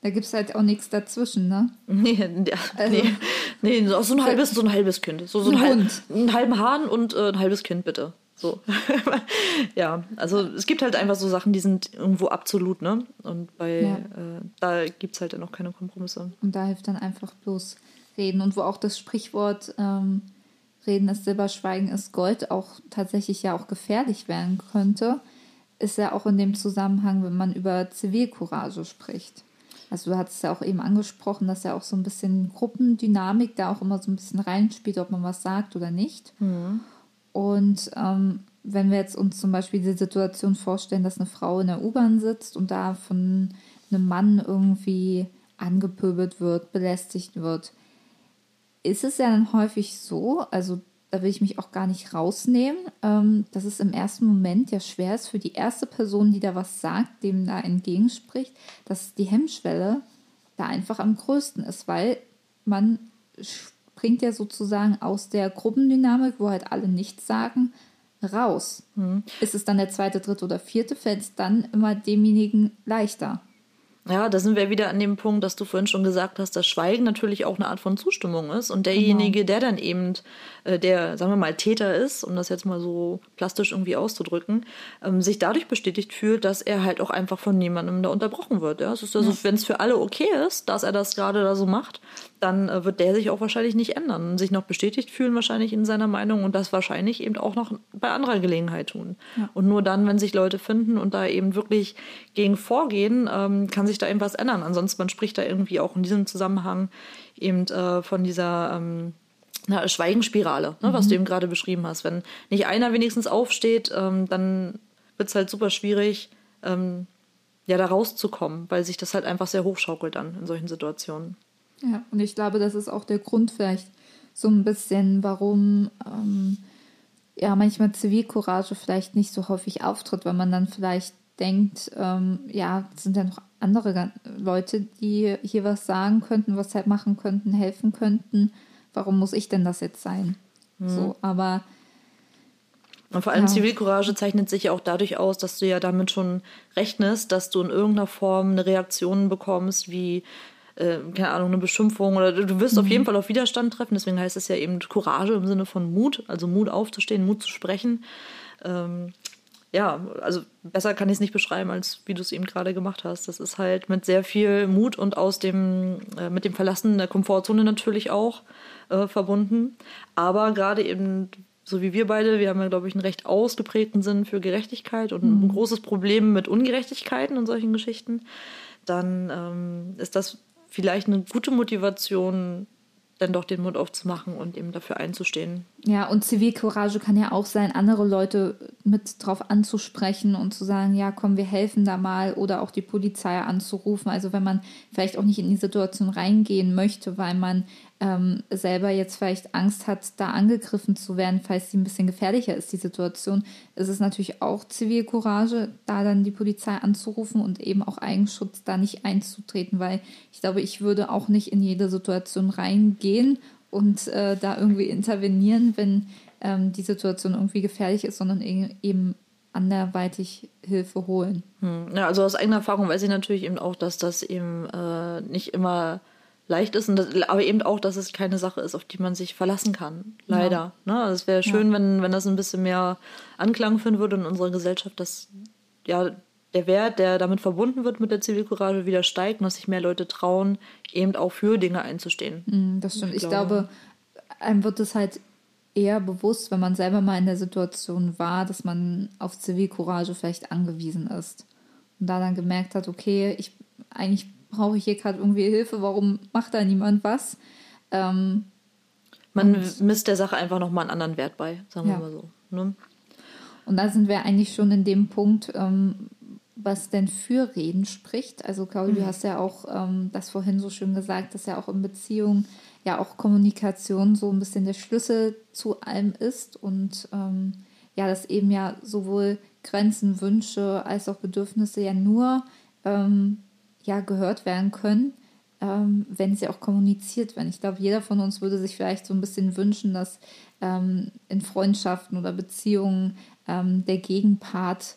da gibt es halt auch nichts dazwischen, ne? Nee, ja, also, nee, nee, so ein halbes, so ein halbes Kind. So, so ein, ein Hund. einen halben Hahn und äh, ein halbes Kind, bitte. So. ja, also es gibt halt einfach so Sachen, die sind irgendwo absolut, ne? Und bei ja. äh, da gibt es halt dann auch keine Kompromisse. Und da hilft dann einfach bloß reden. Und wo auch das Sprichwort ähm, Reden ist Silber, Schweigen ist Gold auch tatsächlich ja auch gefährlich werden könnte, ist ja auch in dem Zusammenhang, wenn man über Zivilcourage spricht. Also du hattest ja auch eben angesprochen, dass ja auch so ein bisschen Gruppendynamik da auch immer so ein bisschen reinspielt, ob man was sagt oder nicht. Mhm. Und ähm, wenn wir jetzt uns zum Beispiel die Situation vorstellen, dass eine Frau in der U-Bahn sitzt und da von einem Mann irgendwie angepöbelt wird, belästigt wird, ist es ja dann häufig so, also da will ich mich auch gar nicht rausnehmen, ähm, dass es im ersten Moment ja schwer ist für die erste Person, die da was sagt, dem da entgegenspricht, dass die Hemmschwelle da einfach am größten ist, weil man springt ja sozusagen aus der Gruppendynamik, wo halt alle nichts sagen, raus. Mhm. Ist es dann der zweite, dritte oder vierte, fällt es dann immer demjenigen leichter. Ja, da sind wir wieder an dem Punkt, dass du vorhin schon gesagt hast, dass Schweigen natürlich auch eine Art von Zustimmung ist. Und derjenige, genau. der dann eben, äh, der, sagen wir mal, Täter ist, um das jetzt mal so plastisch irgendwie auszudrücken, ähm, sich dadurch bestätigt fühlt, dass er halt auch einfach von niemandem da unterbrochen wird. Ja? Es ist also, ja. wenn es für alle okay ist, dass er das gerade da so macht, dann äh, wird der sich auch wahrscheinlich nicht ändern und sich noch bestätigt fühlen wahrscheinlich in seiner Meinung und das wahrscheinlich eben auch noch bei anderer Gelegenheit tun. Ja. Und nur dann, wenn sich Leute finden und da eben wirklich gegen vorgehen, ähm, kann sich da eben was ändern. Ansonsten man spricht da irgendwie auch in diesem Zusammenhang eben äh, von dieser ähm, na, Schweigenspirale, ne, mhm. was du eben gerade beschrieben hast. Wenn nicht einer wenigstens aufsteht, ähm, dann wird es halt super schwierig, ähm, ja, da rauszukommen, weil sich das halt einfach sehr hochschaukelt dann in solchen Situationen. Ja, und ich glaube, das ist auch der Grund vielleicht so ein bisschen, warum ähm, ja manchmal Zivilcourage vielleicht nicht so häufig auftritt, weil man dann vielleicht denkt, ähm, ja, es sind ja noch andere Leute, die hier was sagen könnten, was halt machen könnten, helfen könnten. Warum muss ich denn das jetzt sein? Mhm. So, aber und vor allem ja. Zivilcourage zeichnet sich ja auch dadurch aus, dass du ja damit schon rechnest, dass du in irgendeiner Form eine Reaktion bekommst, wie äh, keine Ahnung, eine Beschimpfung oder du wirst mhm. auf jeden Fall auf Widerstand treffen. Deswegen heißt es ja eben Courage im Sinne von Mut, also Mut aufzustehen, Mut zu sprechen. Ähm, ja, also besser kann ich es nicht beschreiben, als wie du es eben gerade gemacht hast. Das ist halt mit sehr viel Mut und aus dem, äh, mit dem Verlassen der Komfortzone natürlich auch äh, verbunden. Aber gerade eben, so wie wir beide, wir haben ja, glaube ich, einen recht ausgeprägten Sinn für Gerechtigkeit und mhm. ein großes Problem mit Ungerechtigkeiten und solchen Geschichten. Dann ähm, ist das vielleicht eine gute Motivation, dann doch den Mund aufzumachen und eben dafür einzustehen. Ja, und Zivilcourage kann ja auch sein, andere Leute mit drauf anzusprechen und zu sagen, ja, komm, wir helfen da mal oder auch die Polizei anzurufen. Also wenn man vielleicht auch nicht in die Situation reingehen möchte, weil man ähm, selber jetzt vielleicht Angst hat, da angegriffen zu werden, falls sie ein bisschen gefährlicher ist, die Situation, ist es natürlich auch Zivilcourage, da dann die Polizei anzurufen und eben auch Eigenschutz da nicht einzutreten, weil ich glaube, ich würde auch nicht in jede Situation reingehen und äh, da irgendwie intervenieren, wenn ähm, die Situation irgendwie gefährlich ist, sondern e-, eben anderweitig Hilfe holen. Hm. Ja, also aus eigener Erfahrung weiß ich natürlich eben auch, dass das eben äh, nicht immer leicht ist, und das, aber eben auch, dass es keine Sache ist, auf die man sich verlassen kann. Leider. Ja. Ne? Also es wäre schön, ja. wenn, wenn das ein bisschen mehr Anklang finden würde in unserer Gesellschaft, dass ja der Wert, der damit verbunden wird mit der Zivilcourage, wieder steigt und dass sich mehr Leute trauen, eben auch für Dinge einzustehen. Mm, das stimmt. Ich, ich glaube, glaube, einem wird es halt eher bewusst, wenn man selber mal in der Situation war, dass man auf Zivilcourage vielleicht angewiesen ist. Und da dann gemerkt hat, okay, ich eigentlich brauche ich hier gerade irgendwie Hilfe, warum macht da niemand was? Ähm, man misst der Sache einfach nochmal einen anderen Wert bei, sagen wir ja. mal so. Ne? Und da sind wir eigentlich schon in dem Punkt, ähm, was denn für Reden spricht. Also, Claudia, mhm. du hast ja auch ähm, das vorhin so schön gesagt, dass ja auch in Beziehungen ja auch Kommunikation so ein bisschen der Schlüssel zu allem ist und ähm, ja, dass eben ja sowohl Grenzen, Wünsche als auch Bedürfnisse ja nur ähm, ja gehört werden können, ähm, wenn sie auch kommuniziert werden. Ich glaube, jeder von uns würde sich vielleicht so ein bisschen wünschen, dass ähm, in Freundschaften oder Beziehungen ähm, der Gegenpart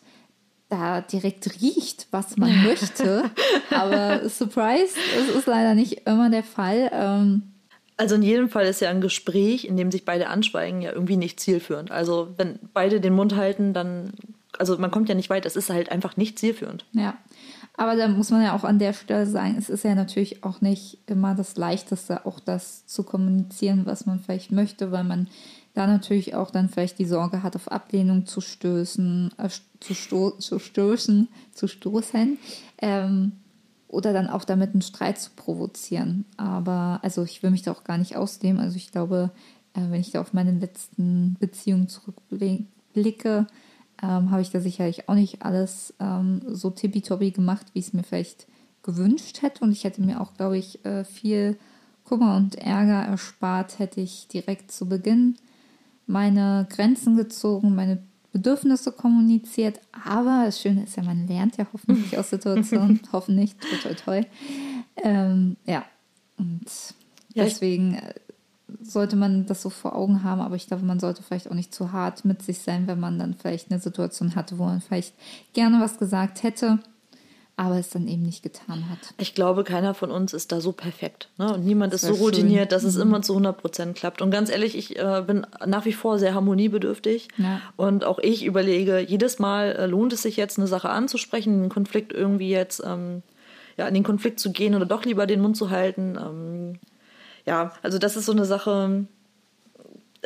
da direkt riecht, was man möchte. Aber surprise, es ist leider nicht immer der Fall. Ähm, also in jedem Fall ist ja ein Gespräch, in dem sich beide anschweigen, ja irgendwie nicht zielführend. Also wenn beide den Mund halten, dann, also man kommt ja nicht weit, es ist halt einfach nicht zielführend. Ja, aber da muss man ja auch an der Stelle sagen, es ist ja natürlich auch nicht immer das Leichteste, auch das zu kommunizieren, was man vielleicht möchte, weil man da natürlich auch dann vielleicht die Sorge hat, auf Ablehnung zu stößen, äh, zu, sto zu stoßen, zu stoßen. Ähm, oder dann auch damit einen Streit zu provozieren. Aber also ich will mich da auch gar nicht ausnehmen. Also ich glaube, äh, wenn ich da auf meine letzten Beziehungen zurückblicke, ähm, habe ich da sicherlich auch nicht alles ähm, so tippitoppi gemacht, wie ich es mir vielleicht gewünscht hätte. Und ich hätte mir auch, glaube ich, äh, viel Kummer und Ärger erspart, hätte ich direkt zu Beginn meine Grenzen gezogen, meine Bedürfnisse kommuniziert. Aber das Schöne ist ja, man lernt ja hoffentlich aus Situationen, hoffentlich, toi, toi, toi. Ähm, ja, und ja, deswegen äh, sollte man das so vor Augen haben, aber ich glaube, man sollte vielleicht auch nicht zu hart mit sich sein, wenn man dann vielleicht eine Situation hatte, wo man vielleicht gerne was gesagt hätte aber es dann eben nicht getan hat. Ich glaube, keiner von uns ist da so perfekt. Ne? Und niemand ist so routiniert, schön. dass mhm. es immer zu 100 Prozent klappt. Und ganz ehrlich, ich äh, bin nach wie vor sehr harmoniebedürftig. Ja. Und auch ich überlege, jedes Mal äh, lohnt es sich jetzt, eine Sache anzusprechen, einen Konflikt irgendwie jetzt ähm, ja, in den Konflikt zu gehen oder doch lieber den Mund zu halten. Ähm, ja, also das ist so eine Sache.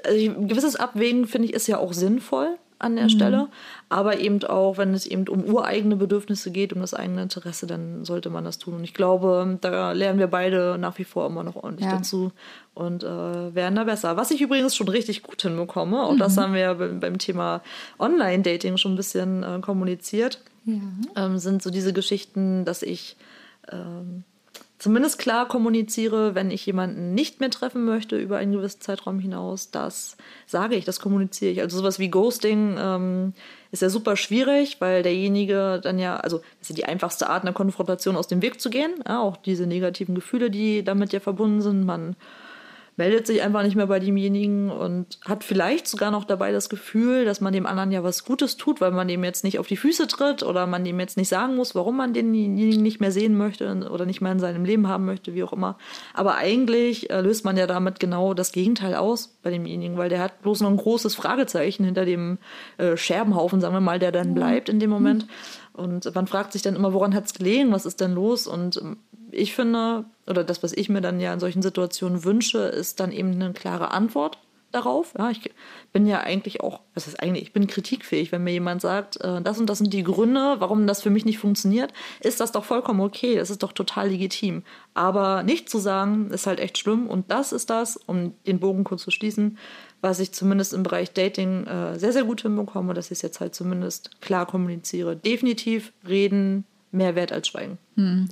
Also ein gewisses Abwägen, finde ich, ist ja auch sinnvoll an der mhm. Stelle. Aber eben auch, wenn es eben um ureigene Bedürfnisse geht, um das eigene Interesse, dann sollte man das tun. Und ich glaube, da lernen wir beide nach wie vor immer noch ordentlich ja. dazu und äh, werden da besser. Was ich übrigens schon richtig gut hinbekomme, auch mhm. das haben wir ja beim Thema Online-Dating schon ein bisschen äh, kommuniziert, ja. ähm, sind so diese Geschichten, dass ich ähm, zumindest klar kommuniziere, wenn ich jemanden nicht mehr treffen möchte über einen gewissen Zeitraum hinaus. Das sage ich, das kommuniziere ich. Also sowas wie Ghosting ähm, ist ja super schwierig, weil derjenige dann ja, also das ist ja die einfachste Art einer Konfrontation aus dem Weg zu gehen. Ja, auch diese negativen Gefühle, die damit ja verbunden sind. Man meldet sich einfach nicht mehr bei demjenigen und hat vielleicht sogar noch dabei das Gefühl, dass man dem anderen ja was Gutes tut, weil man dem jetzt nicht auf die Füße tritt oder man dem jetzt nicht sagen muss, warum man denjenigen nicht mehr sehen möchte oder nicht mehr in seinem Leben haben möchte, wie auch immer. Aber eigentlich äh, löst man ja damit genau das Gegenteil aus bei demjenigen, weil der hat bloß noch ein großes Fragezeichen hinter dem äh, Scherbenhaufen, sagen wir mal, der dann bleibt in dem Moment. Und man fragt sich dann immer, woran hat es gelegen, was ist denn los? Und ähm, ich finde, oder das, was ich mir dann ja in solchen Situationen wünsche, ist dann eben eine klare Antwort darauf. Ja, ich bin ja eigentlich auch, was ist eigentlich, ich bin kritikfähig, wenn mir jemand sagt, äh, das und das sind die Gründe, warum das für mich nicht funktioniert, ist das doch vollkommen okay, das ist doch total legitim. Aber nicht zu sagen, ist halt echt schlimm und das ist das, um den Bogen kurz zu schließen, was ich zumindest im Bereich Dating äh, sehr, sehr gut hinbekomme, dass ich es jetzt halt zumindest klar kommuniziere. Definitiv reden, mehr wert als Schweigen. Hm.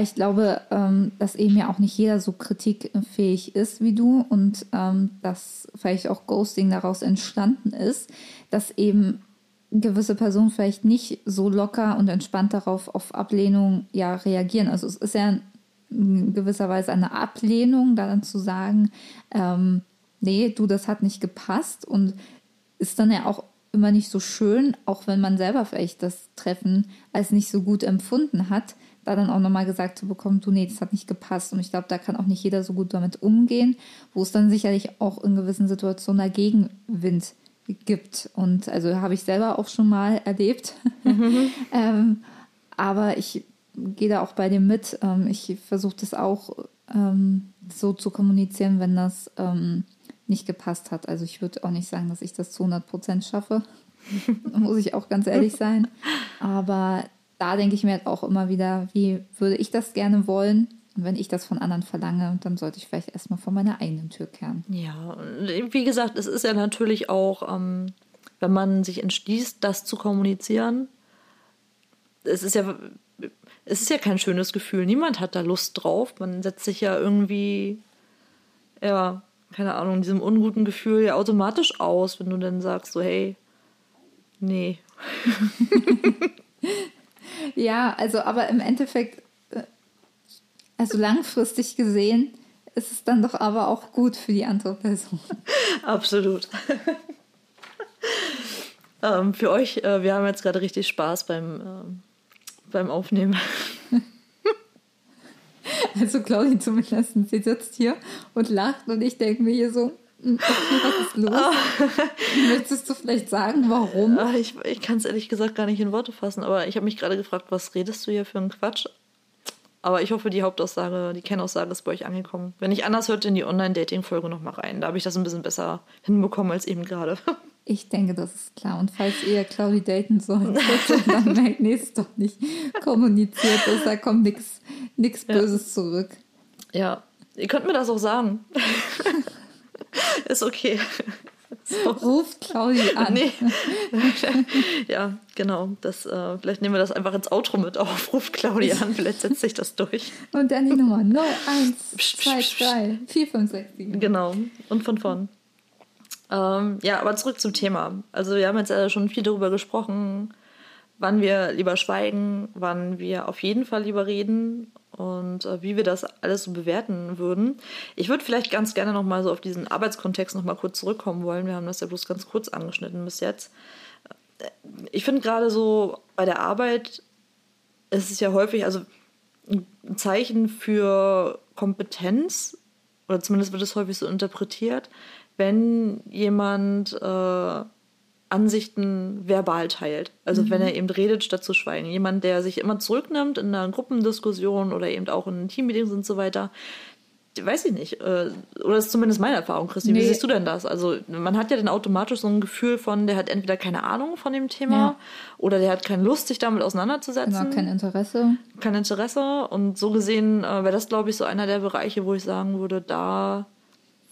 Ich glaube, ähm, dass eben ja auch nicht jeder so kritikfähig ist wie du und ähm, dass vielleicht auch Ghosting daraus entstanden ist, dass eben gewisse Personen vielleicht nicht so locker und entspannt darauf auf Ablehnung ja reagieren. Also es ist ja in gewisser Weise eine Ablehnung, da dann zu sagen, ähm, nee, du, das hat nicht gepasst und ist dann ja auch immer nicht so schön, auch wenn man selber vielleicht das Treffen als nicht so gut empfunden hat, da dann auch nochmal gesagt zu bekommen, du, nee, das hat nicht gepasst. Und ich glaube, da kann auch nicht jeder so gut damit umgehen, wo es dann sicherlich auch in gewissen Situationen dagegen Wind gibt. Und also habe ich selber auch schon mal erlebt. Mhm. ähm, aber ich gehe da auch bei dem mit. Ähm, ich versuche das auch ähm, so zu kommunizieren, wenn das ähm, nicht gepasst hat. Also ich würde auch nicht sagen, dass ich das zu 100 Prozent schaffe. muss ich auch ganz ehrlich sein. Aber da denke ich mir halt auch immer wieder, wie würde ich das gerne wollen? Und wenn ich das von anderen verlange, dann sollte ich vielleicht erstmal vor meiner eigenen Tür kehren. Ja, wie gesagt, es ist ja natürlich auch, ähm, wenn man sich entschließt, das zu kommunizieren, es ist ja, es ist ja kein schönes Gefühl. Niemand hat da Lust drauf. Man setzt sich ja irgendwie, ja, keine Ahnung, diesem unguten Gefühl ja automatisch aus, wenn du dann sagst, so, hey, nee. ja, also, aber im Endeffekt, äh, also langfristig gesehen, ist es dann doch aber auch gut für die andere Person. Absolut. ähm, für euch, äh, wir haben jetzt gerade richtig Spaß beim, ähm, beim Aufnehmen. Also Claudia zumindest, sie sitzt hier und lacht und ich denke mir hier so, hm, okay, was ist los? Möchtest du vielleicht sagen, warum? Ah, ich, ich kann es ehrlich gesagt gar nicht in Worte fassen, aber ich habe mich gerade gefragt, was redest du hier für einen Quatsch? Aber ich hoffe, die Hauptaussage, die Kernaussage ist bei euch angekommen. Wenn nicht anders, hört in die Online-Dating-Folge nochmal rein. Da habe ich das ein bisschen besser hinbekommen als eben gerade. Ich denke, das ist klar. Und falls ihr Claudi daten sollt, dann merkt es doch nicht kommuniziert ist, da kommt nichts Böses ja. zurück. Ja, ihr könnt mir das auch sagen. ist okay. So. Ruft Claudi an. Nee. ja, genau. Das, äh, vielleicht nehmen wir das einfach ins Outro mit auf. Ruft Claudi an, vielleicht setzt sich das durch. Und dann die Nummer 0, 1, 2, 3, 4, 5, 6, 7. Genau. Und von vorn. Ähm, ja, aber zurück zum Thema. Also wir haben jetzt ja schon viel darüber gesprochen, wann wir lieber schweigen, wann wir auf jeden Fall lieber reden und äh, wie wir das alles so bewerten würden. Ich würde vielleicht ganz gerne noch mal so auf diesen Arbeitskontext noch mal kurz zurückkommen wollen. Wir haben das ja bloß ganz kurz angeschnitten bis jetzt. Äh, ich finde gerade so bei der Arbeit ist es ja häufig also ein Zeichen für Kompetenz oder zumindest wird es häufig so interpretiert, wenn jemand äh, Ansichten verbal teilt. Also mhm. wenn er eben redet, statt zu schweigen. Jemand, der sich immer zurücknimmt in einer Gruppendiskussion oder eben auch in Teammeetings und so weiter. Weiß ich nicht. Äh, oder das ist zumindest meine Erfahrung, Christine. Nee. Wie siehst du denn das? Also man hat ja dann automatisch so ein Gefühl von, der hat entweder keine Ahnung von dem Thema ja. oder der hat keine Lust, sich damit auseinanderzusetzen. Genau, kein Interesse. Kein Interesse. Und so gesehen äh, wäre das, glaube ich, so einer der Bereiche, wo ich sagen würde, da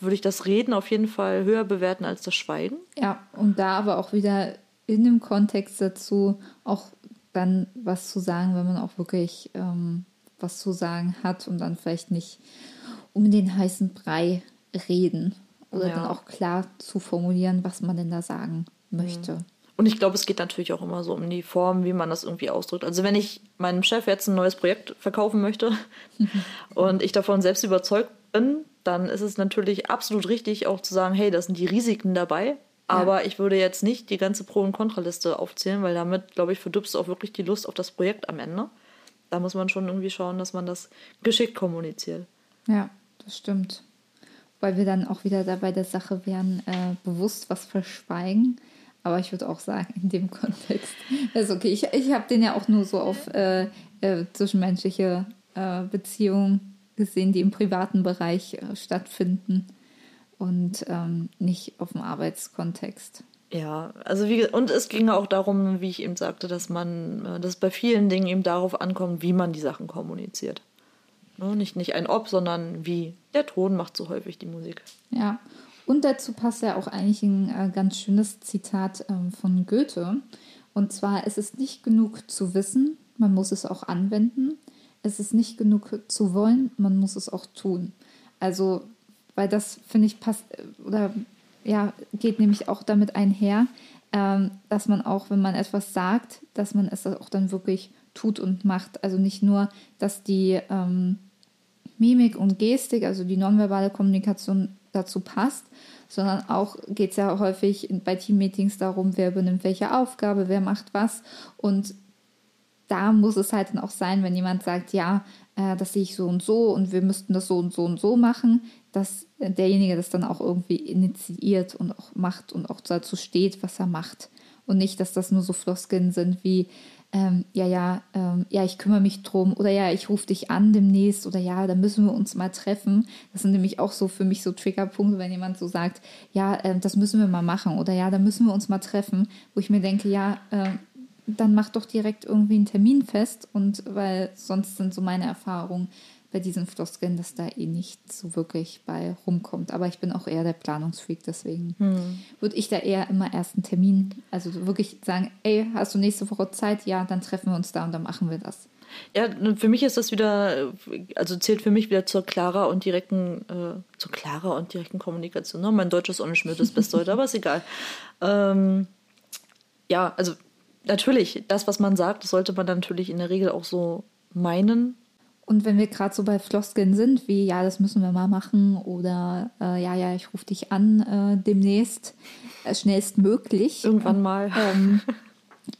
würde ich das Reden auf jeden Fall höher bewerten als das Schweigen. Ja, und da aber auch wieder in dem Kontext dazu auch dann was zu sagen, wenn man auch wirklich ähm, was zu sagen hat und dann vielleicht nicht um den heißen Brei reden oder ja. dann auch klar zu formulieren, was man denn da sagen möchte. Mhm. Und ich glaube, es geht natürlich auch immer so um die Form, wie man das irgendwie ausdrückt. Also wenn ich meinem Chef jetzt ein neues Projekt verkaufen möchte und ich davon selbst überzeugt bin, dann ist es natürlich absolut richtig, auch zu sagen, hey, das sind die Risiken dabei. Aber ja. ich würde jetzt nicht die ganze Pro- und Kontraliste aufzählen, weil damit, glaube ich, verdirbst du auch wirklich die Lust auf das Projekt am Ende. Da muss man schon irgendwie schauen, dass man das geschickt kommuniziert. Ja, das stimmt. Weil wir dann auch wieder dabei der Sache wären, äh, bewusst was verschweigen. Aber ich würde auch sagen, in dem Kontext, also okay, ich, ich habe den ja auch nur so auf äh, äh, zwischenmenschliche äh, Beziehungen gesehen, die im privaten Bereich äh, stattfinden und ähm, nicht auf dem Arbeitskontext. Ja, also wie und es ging auch darum, wie ich eben sagte, dass man, äh, dass bei vielen Dingen eben darauf ankommt, wie man die Sachen kommuniziert. Ne? Nicht, nicht ein Ob, sondern wie. Der Ton macht so häufig die Musik. Ja, und dazu passt ja auch eigentlich ein äh, ganz schönes Zitat ähm, von Goethe. Und zwar, es ist nicht genug zu wissen, man muss es auch anwenden es ist nicht genug zu wollen, man muss es auch tun. Also, weil das, finde ich, passt oder ja, geht nämlich auch damit einher, ähm, dass man auch, wenn man etwas sagt, dass man es auch dann wirklich tut und macht. Also nicht nur, dass die ähm, Mimik und Gestik, also die nonverbale Kommunikation dazu passt, sondern auch geht es ja häufig bei Teammeetings darum, wer übernimmt welche Aufgabe, wer macht was. Und da muss es halt dann auch sein, wenn jemand sagt, ja, äh, das sehe ich so und so und wir müssten das so und so und so machen, dass derjenige das dann auch irgendwie initiiert und auch macht und auch dazu steht, was er macht. Und nicht, dass das nur so Floskeln sind wie, ähm, ja, ja, ähm, ja, ich kümmere mich drum oder ja, ich rufe dich an demnächst oder ja, da müssen wir uns mal treffen. Das sind nämlich auch so für mich so Triggerpunkte, wenn jemand so sagt, ja, äh, das müssen wir mal machen oder ja, da müssen wir uns mal treffen, wo ich mir denke, ja, äh, dann mach doch direkt irgendwie einen Termin fest und weil sonst sind so meine Erfahrungen bei diesen Floskeln, dass da eh nicht so wirklich bei rumkommt. Aber ich bin auch eher der Planungsfreak, deswegen hm. würde ich da eher immer erst einen Termin, also wirklich sagen, ey, hast du nächste Woche Zeit? Ja, dann treffen wir uns da und dann machen wir das. Ja, für mich ist das wieder, also zählt für mich wieder zur klarer und direkten, äh, zur klarer und direkten Kommunikation. Ne? Mein Deutsch ist auch nicht mehr das Beste heute, aber ist egal. Ähm, ja, also natürlich, das, was man sagt, das sollte man natürlich in der Regel auch so meinen. Und wenn wir gerade so bei Floskeln sind, wie ja, das müssen wir mal machen oder äh, ja, ja, ich rufe dich an äh, demnächst, äh, schnellstmöglich. Irgendwann mal. Ähm,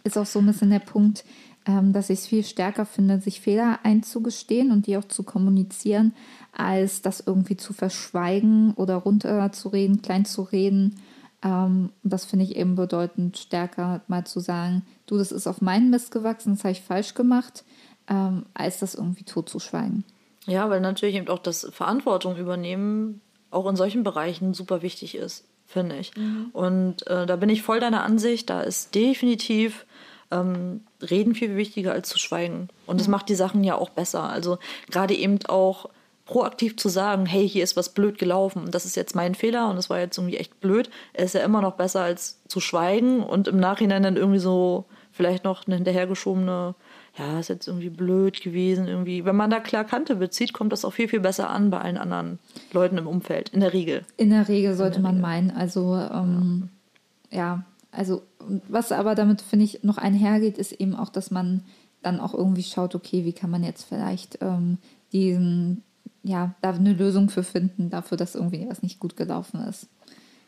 ist auch so ein bisschen der Punkt, ähm, dass ich es viel stärker finde, sich Fehler einzugestehen und die auch zu kommunizieren, als das irgendwie zu verschweigen oder runterzureden, klein zu reden. Ähm, das finde ich eben bedeutend stärker, mal zu sagen, du, das ist auf meinen Mist gewachsen, das habe ich falsch gemacht, ähm, als das irgendwie totzuschweigen. Ja, weil natürlich eben auch das Verantwortung übernehmen auch in solchen Bereichen super wichtig ist, finde ich. Mhm. Und äh, da bin ich voll deiner Ansicht, da ist definitiv ähm, Reden viel wichtiger als zu schweigen. Und das mhm. macht die Sachen ja auch besser. Also gerade eben auch proaktiv zu sagen, hey, hier ist was blöd gelaufen und das ist jetzt mein Fehler und das war jetzt irgendwie echt blöd, ist ja immer noch besser als zu schweigen und im Nachhinein dann irgendwie so vielleicht noch eine hinterhergeschobene, ja, ist jetzt irgendwie blöd gewesen, irgendwie. Wenn man da klar Kante bezieht, kommt das auch viel, viel besser an bei allen anderen Leuten im Umfeld, in der Regel. In der Regel sollte der man Regel. meinen. Also, ähm, ja. ja, also, was aber damit, finde ich, noch einhergeht, ist eben auch, dass man dann auch irgendwie schaut, okay, wie kann man jetzt vielleicht ähm, diesen, ja, da eine Lösung für finden, dafür, dass irgendwie was nicht gut gelaufen ist.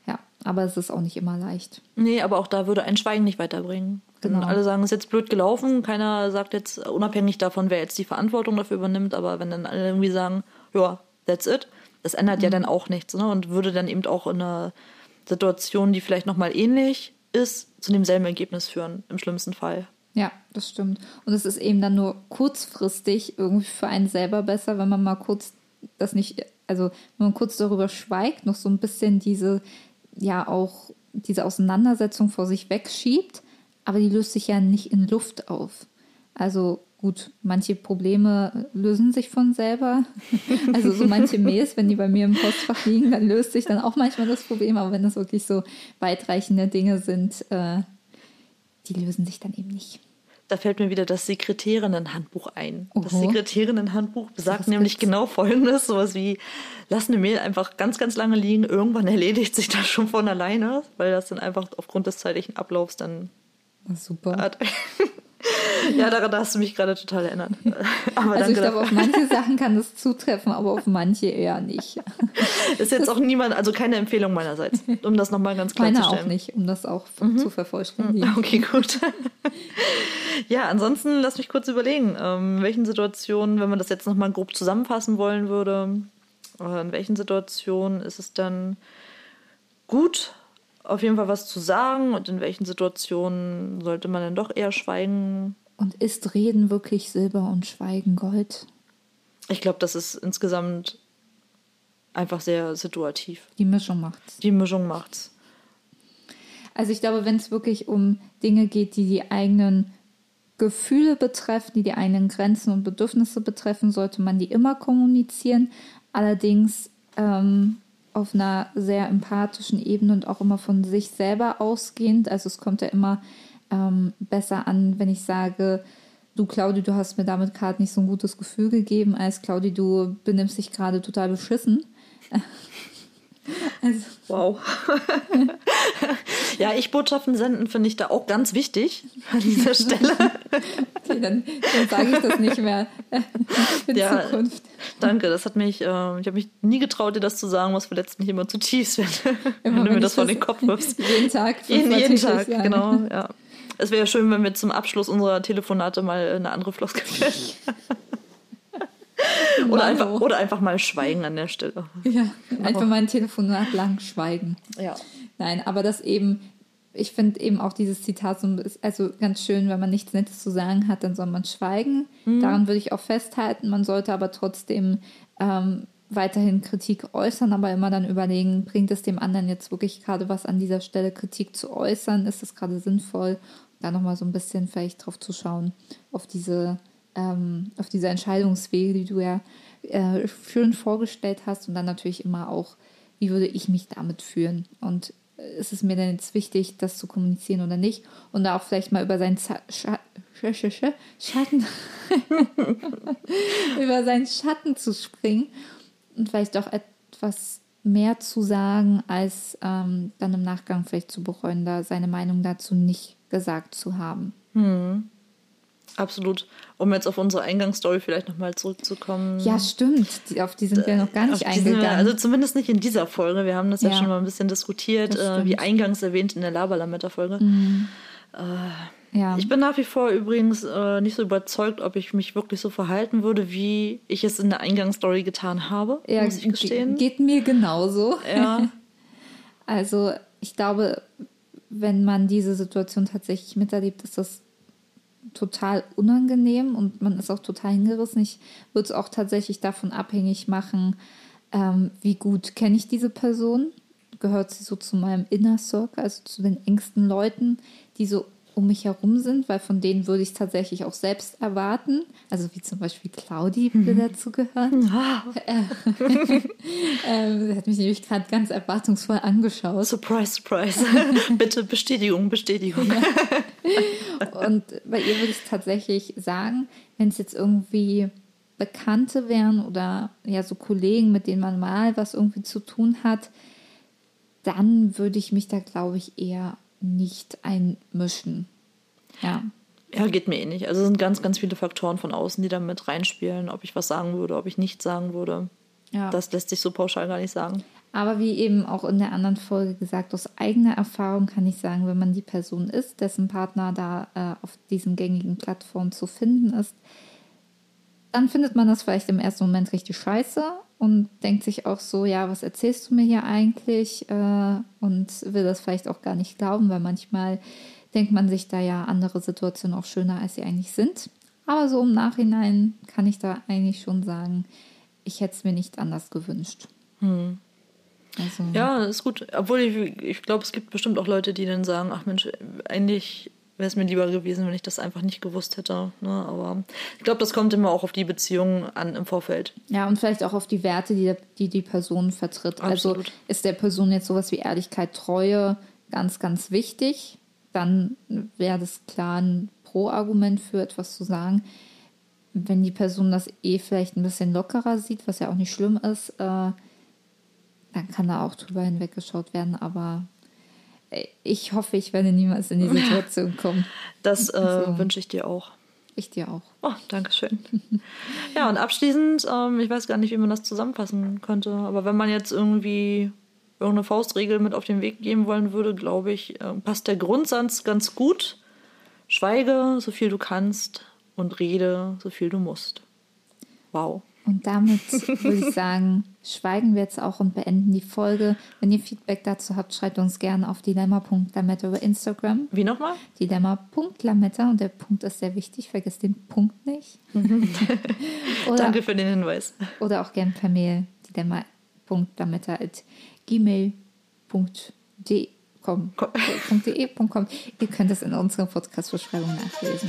Ja, aber es ist auch nicht immer leicht. Nee, aber auch da würde ein Schweigen nicht weiterbringen. Genau. Alle sagen, es ist jetzt blöd gelaufen. Keiner sagt jetzt, unabhängig davon, wer jetzt die Verantwortung dafür übernimmt, aber wenn dann alle irgendwie sagen, ja, that's it, das ändert mhm. ja dann auch nichts. Ne? Und würde dann eben auch in einer Situation, die vielleicht nochmal ähnlich ist, zu demselben Ergebnis führen, im schlimmsten Fall. Ja, das stimmt. Und es ist eben dann nur kurzfristig irgendwie für einen selber besser, wenn man mal kurz das nicht, also wenn man kurz darüber schweigt, noch so ein bisschen diese ja auch diese Auseinandersetzung vor sich wegschiebt, aber die löst sich ja nicht in Luft auf. Also gut, manche Probleme lösen sich von selber. Also so manche Mails, wenn die bei mir im Postfach liegen, dann löst sich dann auch manchmal das Problem. Aber wenn das wirklich so weitreichende Dinge sind, äh, die lösen sich dann eben nicht. Da fällt mir wieder das Sekretärinnenhandbuch ein. Oho. Das Sekretärinnenhandbuch besagt nämlich gibt's? genau Folgendes: sowas wie, lass eine Mail einfach ganz, ganz lange liegen. Irgendwann erledigt sich das schon von alleine, weil das dann einfach aufgrund des zeitlichen Ablaufs dann. Super. ja, daran hast du mich gerade total erinnert. Aber also ich glaube, auf manche Sachen kann das zutreffen, aber auf manche eher nicht. Ist jetzt auch niemand, also keine Empfehlung meinerseits, um das nochmal ganz klar Meine zu stellen. auch nicht, um das auch mhm. zu vervollständigen. Okay, gut. ja, ansonsten lass mich kurz überlegen, ähm, in welchen Situationen, wenn man das jetzt nochmal grob zusammenfassen wollen würde, äh, in welchen Situationen ist es dann gut, auf jeden Fall was zu sagen und in welchen Situationen sollte man dann doch eher schweigen. Und ist Reden wirklich Silber und Schweigen Gold? Ich glaube, das ist insgesamt einfach sehr situativ. Die Mischung macht's. Die Mischung macht's. Also ich glaube, wenn es wirklich um Dinge geht, die die eigenen Gefühle betreffen, die die eigenen Grenzen und Bedürfnisse betreffen, sollte man die immer kommunizieren. Allerdings ähm, auf einer sehr empathischen Ebene und auch immer von sich selber ausgehend. Also es kommt ja immer ähm, besser an, wenn ich sage, du Claudi, du hast mir damit gerade nicht so ein gutes Gefühl gegeben, als Claudi, du benimmst dich gerade total beschissen. Also. Wow. ja, ich Botschaften senden finde ich da auch ganz wichtig an dieser Stelle. okay, dann, dann sage ich das nicht mehr in ja, Zukunft. Danke, das hat mich, äh, ich habe mich nie getraut, dir das zu sagen, was verletzt mich immer zutiefst, wenn, wenn du mir das vor den Kopf wirfst. Jeden Tag. Jeden, jeden Tag, sagen. genau, ja. Es wäre schön, wenn wir zum Abschluss unserer Telefonate mal eine andere Floskel oder, einfach, oder einfach mal schweigen an der Stelle. Ja, einfach mal ein Telefonat lang schweigen. Ja. Nein, aber das eben, ich finde eben auch dieses Zitat so also ganz schön, wenn man nichts Nettes zu sagen hat, dann soll man schweigen. Mhm. Daran würde ich auch festhalten. Man sollte aber trotzdem ähm, weiterhin Kritik äußern, aber immer dann überlegen, bringt es dem anderen jetzt wirklich gerade was an dieser Stelle, Kritik zu äußern? Ist das gerade sinnvoll? Da nochmal so ein bisschen vielleicht drauf zu schauen, auf diese, ähm, auf diese Entscheidungswege, die du ja äh, schön vorgestellt hast und dann natürlich immer auch, wie würde ich mich damit fühlen? Und ist es mir denn jetzt wichtig, das zu kommunizieren oder nicht? Und da auch vielleicht mal über seinen Scha Schatten, über seinen Schatten zu springen und vielleicht auch etwas mehr zu sagen, als ähm, dann im Nachgang vielleicht zu bereuen, da seine Meinung dazu nicht gesagt zu haben. Hm. Absolut. Um jetzt auf unsere Eingangsstory vielleicht nochmal zurückzukommen. Ja, stimmt. Die, auf die sind wir noch gar nicht eingegangen. Wir, also zumindest nicht in dieser Folge. Wir haben das ja, ja schon mal ein bisschen diskutiert, äh, wie eingangs erwähnt in der Laberlametta-Folge. Mhm. Äh, ja. Ich bin nach wie vor übrigens äh, nicht so überzeugt, ob ich mich wirklich so verhalten würde, wie ich es in der Eingangsstory getan habe. Ja, muss ich gestehen. Geht mir genauso. Ja. also ich glaube, wenn man diese Situation tatsächlich miterlebt, ist das total unangenehm und man ist auch total hingerissen. Ich würde es auch tatsächlich davon abhängig machen, ähm, wie gut kenne ich diese Person. Gehört sie so zu meinem Inner Circle, also zu den engsten Leuten, die so um mich herum sind, weil von denen würde ich es tatsächlich auch selbst erwarten. Also wie zum Beispiel Claudi würde mhm. dazu gehören. ähm, sie hat mich nämlich gerade ganz erwartungsvoll angeschaut. Surprise, surprise. Bitte Bestätigung, Bestätigung. Ja. Und bei ihr würde ich tatsächlich sagen, wenn es jetzt irgendwie Bekannte wären oder ja so Kollegen, mit denen man mal was irgendwie zu tun hat, dann würde ich mich da, glaube ich, eher nicht einmischen. Ja. Ja, geht mir eh nicht. Also es sind ganz, ganz viele Faktoren von außen, die da mit reinspielen, ob ich was sagen würde, ob ich nichts sagen würde. Ja. Das lässt sich so pauschal gar nicht sagen. Aber wie eben auch in der anderen Folge gesagt, aus eigener Erfahrung kann ich sagen, wenn man die Person ist, dessen Partner da äh, auf diesen gängigen Plattformen zu finden ist, dann findet man das vielleicht im ersten Moment richtig scheiße und denkt sich auch so, ja, was erzählst du mir hier eigentlich? Äh, und will das vielleicht auch gar nicht glauben, weil manchmal denkt man sich da ja andere Situationen auch schöner, als sie eigentlich sind. Aber so im Nachhinein kann ich da eigentlich schon sagen, ich hätte es mir nicht anders gewünscht. Hm. Also. Ja, ist gut. Obwohl ich, ich glaube, es gibt bestimmt auch Leute, die dann sagen, ach Mensch, eigentlich wäre es mir lieber gewesen, wenn ich das einfach nicht gewusst hätte. Ne? Aber ich glaube, das kommt immer auch auf die Beziehung an im Vorfeld. Ja, und vielleicht auch auf die Werte, die die, die Person vertritt. Also Absolut. Also ist der Person jetzt sowas wie Ehrlichkeit, Treue ganz, ganz wichtig, dann wäre das klar ein Pro-Argument für etwas zu sagen. Wenn die Person das eh vielleicht ein bisschen lockerer sieht, was ja auch nicht schlimm ist, äh, dann kann da auch drüber hinweggeschaut werden, aber ich hoffe, ich werde niemals in die Situation kommen. Das äh, also, wünsche ich dir auch. Ich dir auch. Oh, danke schön. ja, und abschließend, ähm, ich weiß gar nicht, wie man das zusammenfassen könnte, aber wenn man jetzt irgendwie irgendeine Faustregel mit auf den Weg geben wollen würde, glaube ich, äh, passt der Grundsatz ganz gut. Schweige so viel du kannst und rede so viel du musst. Wow. Und damit würde ich sagen, schweigen wir jetzt auch und beenden die Folge. Wenn ihr Feedback dazu habt, schreibt uns gerne auf dilemma.lametta über Instagram. Wie nochmal? Dilemma.lametta und der Punkt ist sehr wichtig, vergesst den Punkt nicht. oder, Danke für den Hinweis. Oder auch gerne per Mail dilemma.lametta.gmail.de. Ihr könnt es in unserer Podcast-Beschreibung nachlesen.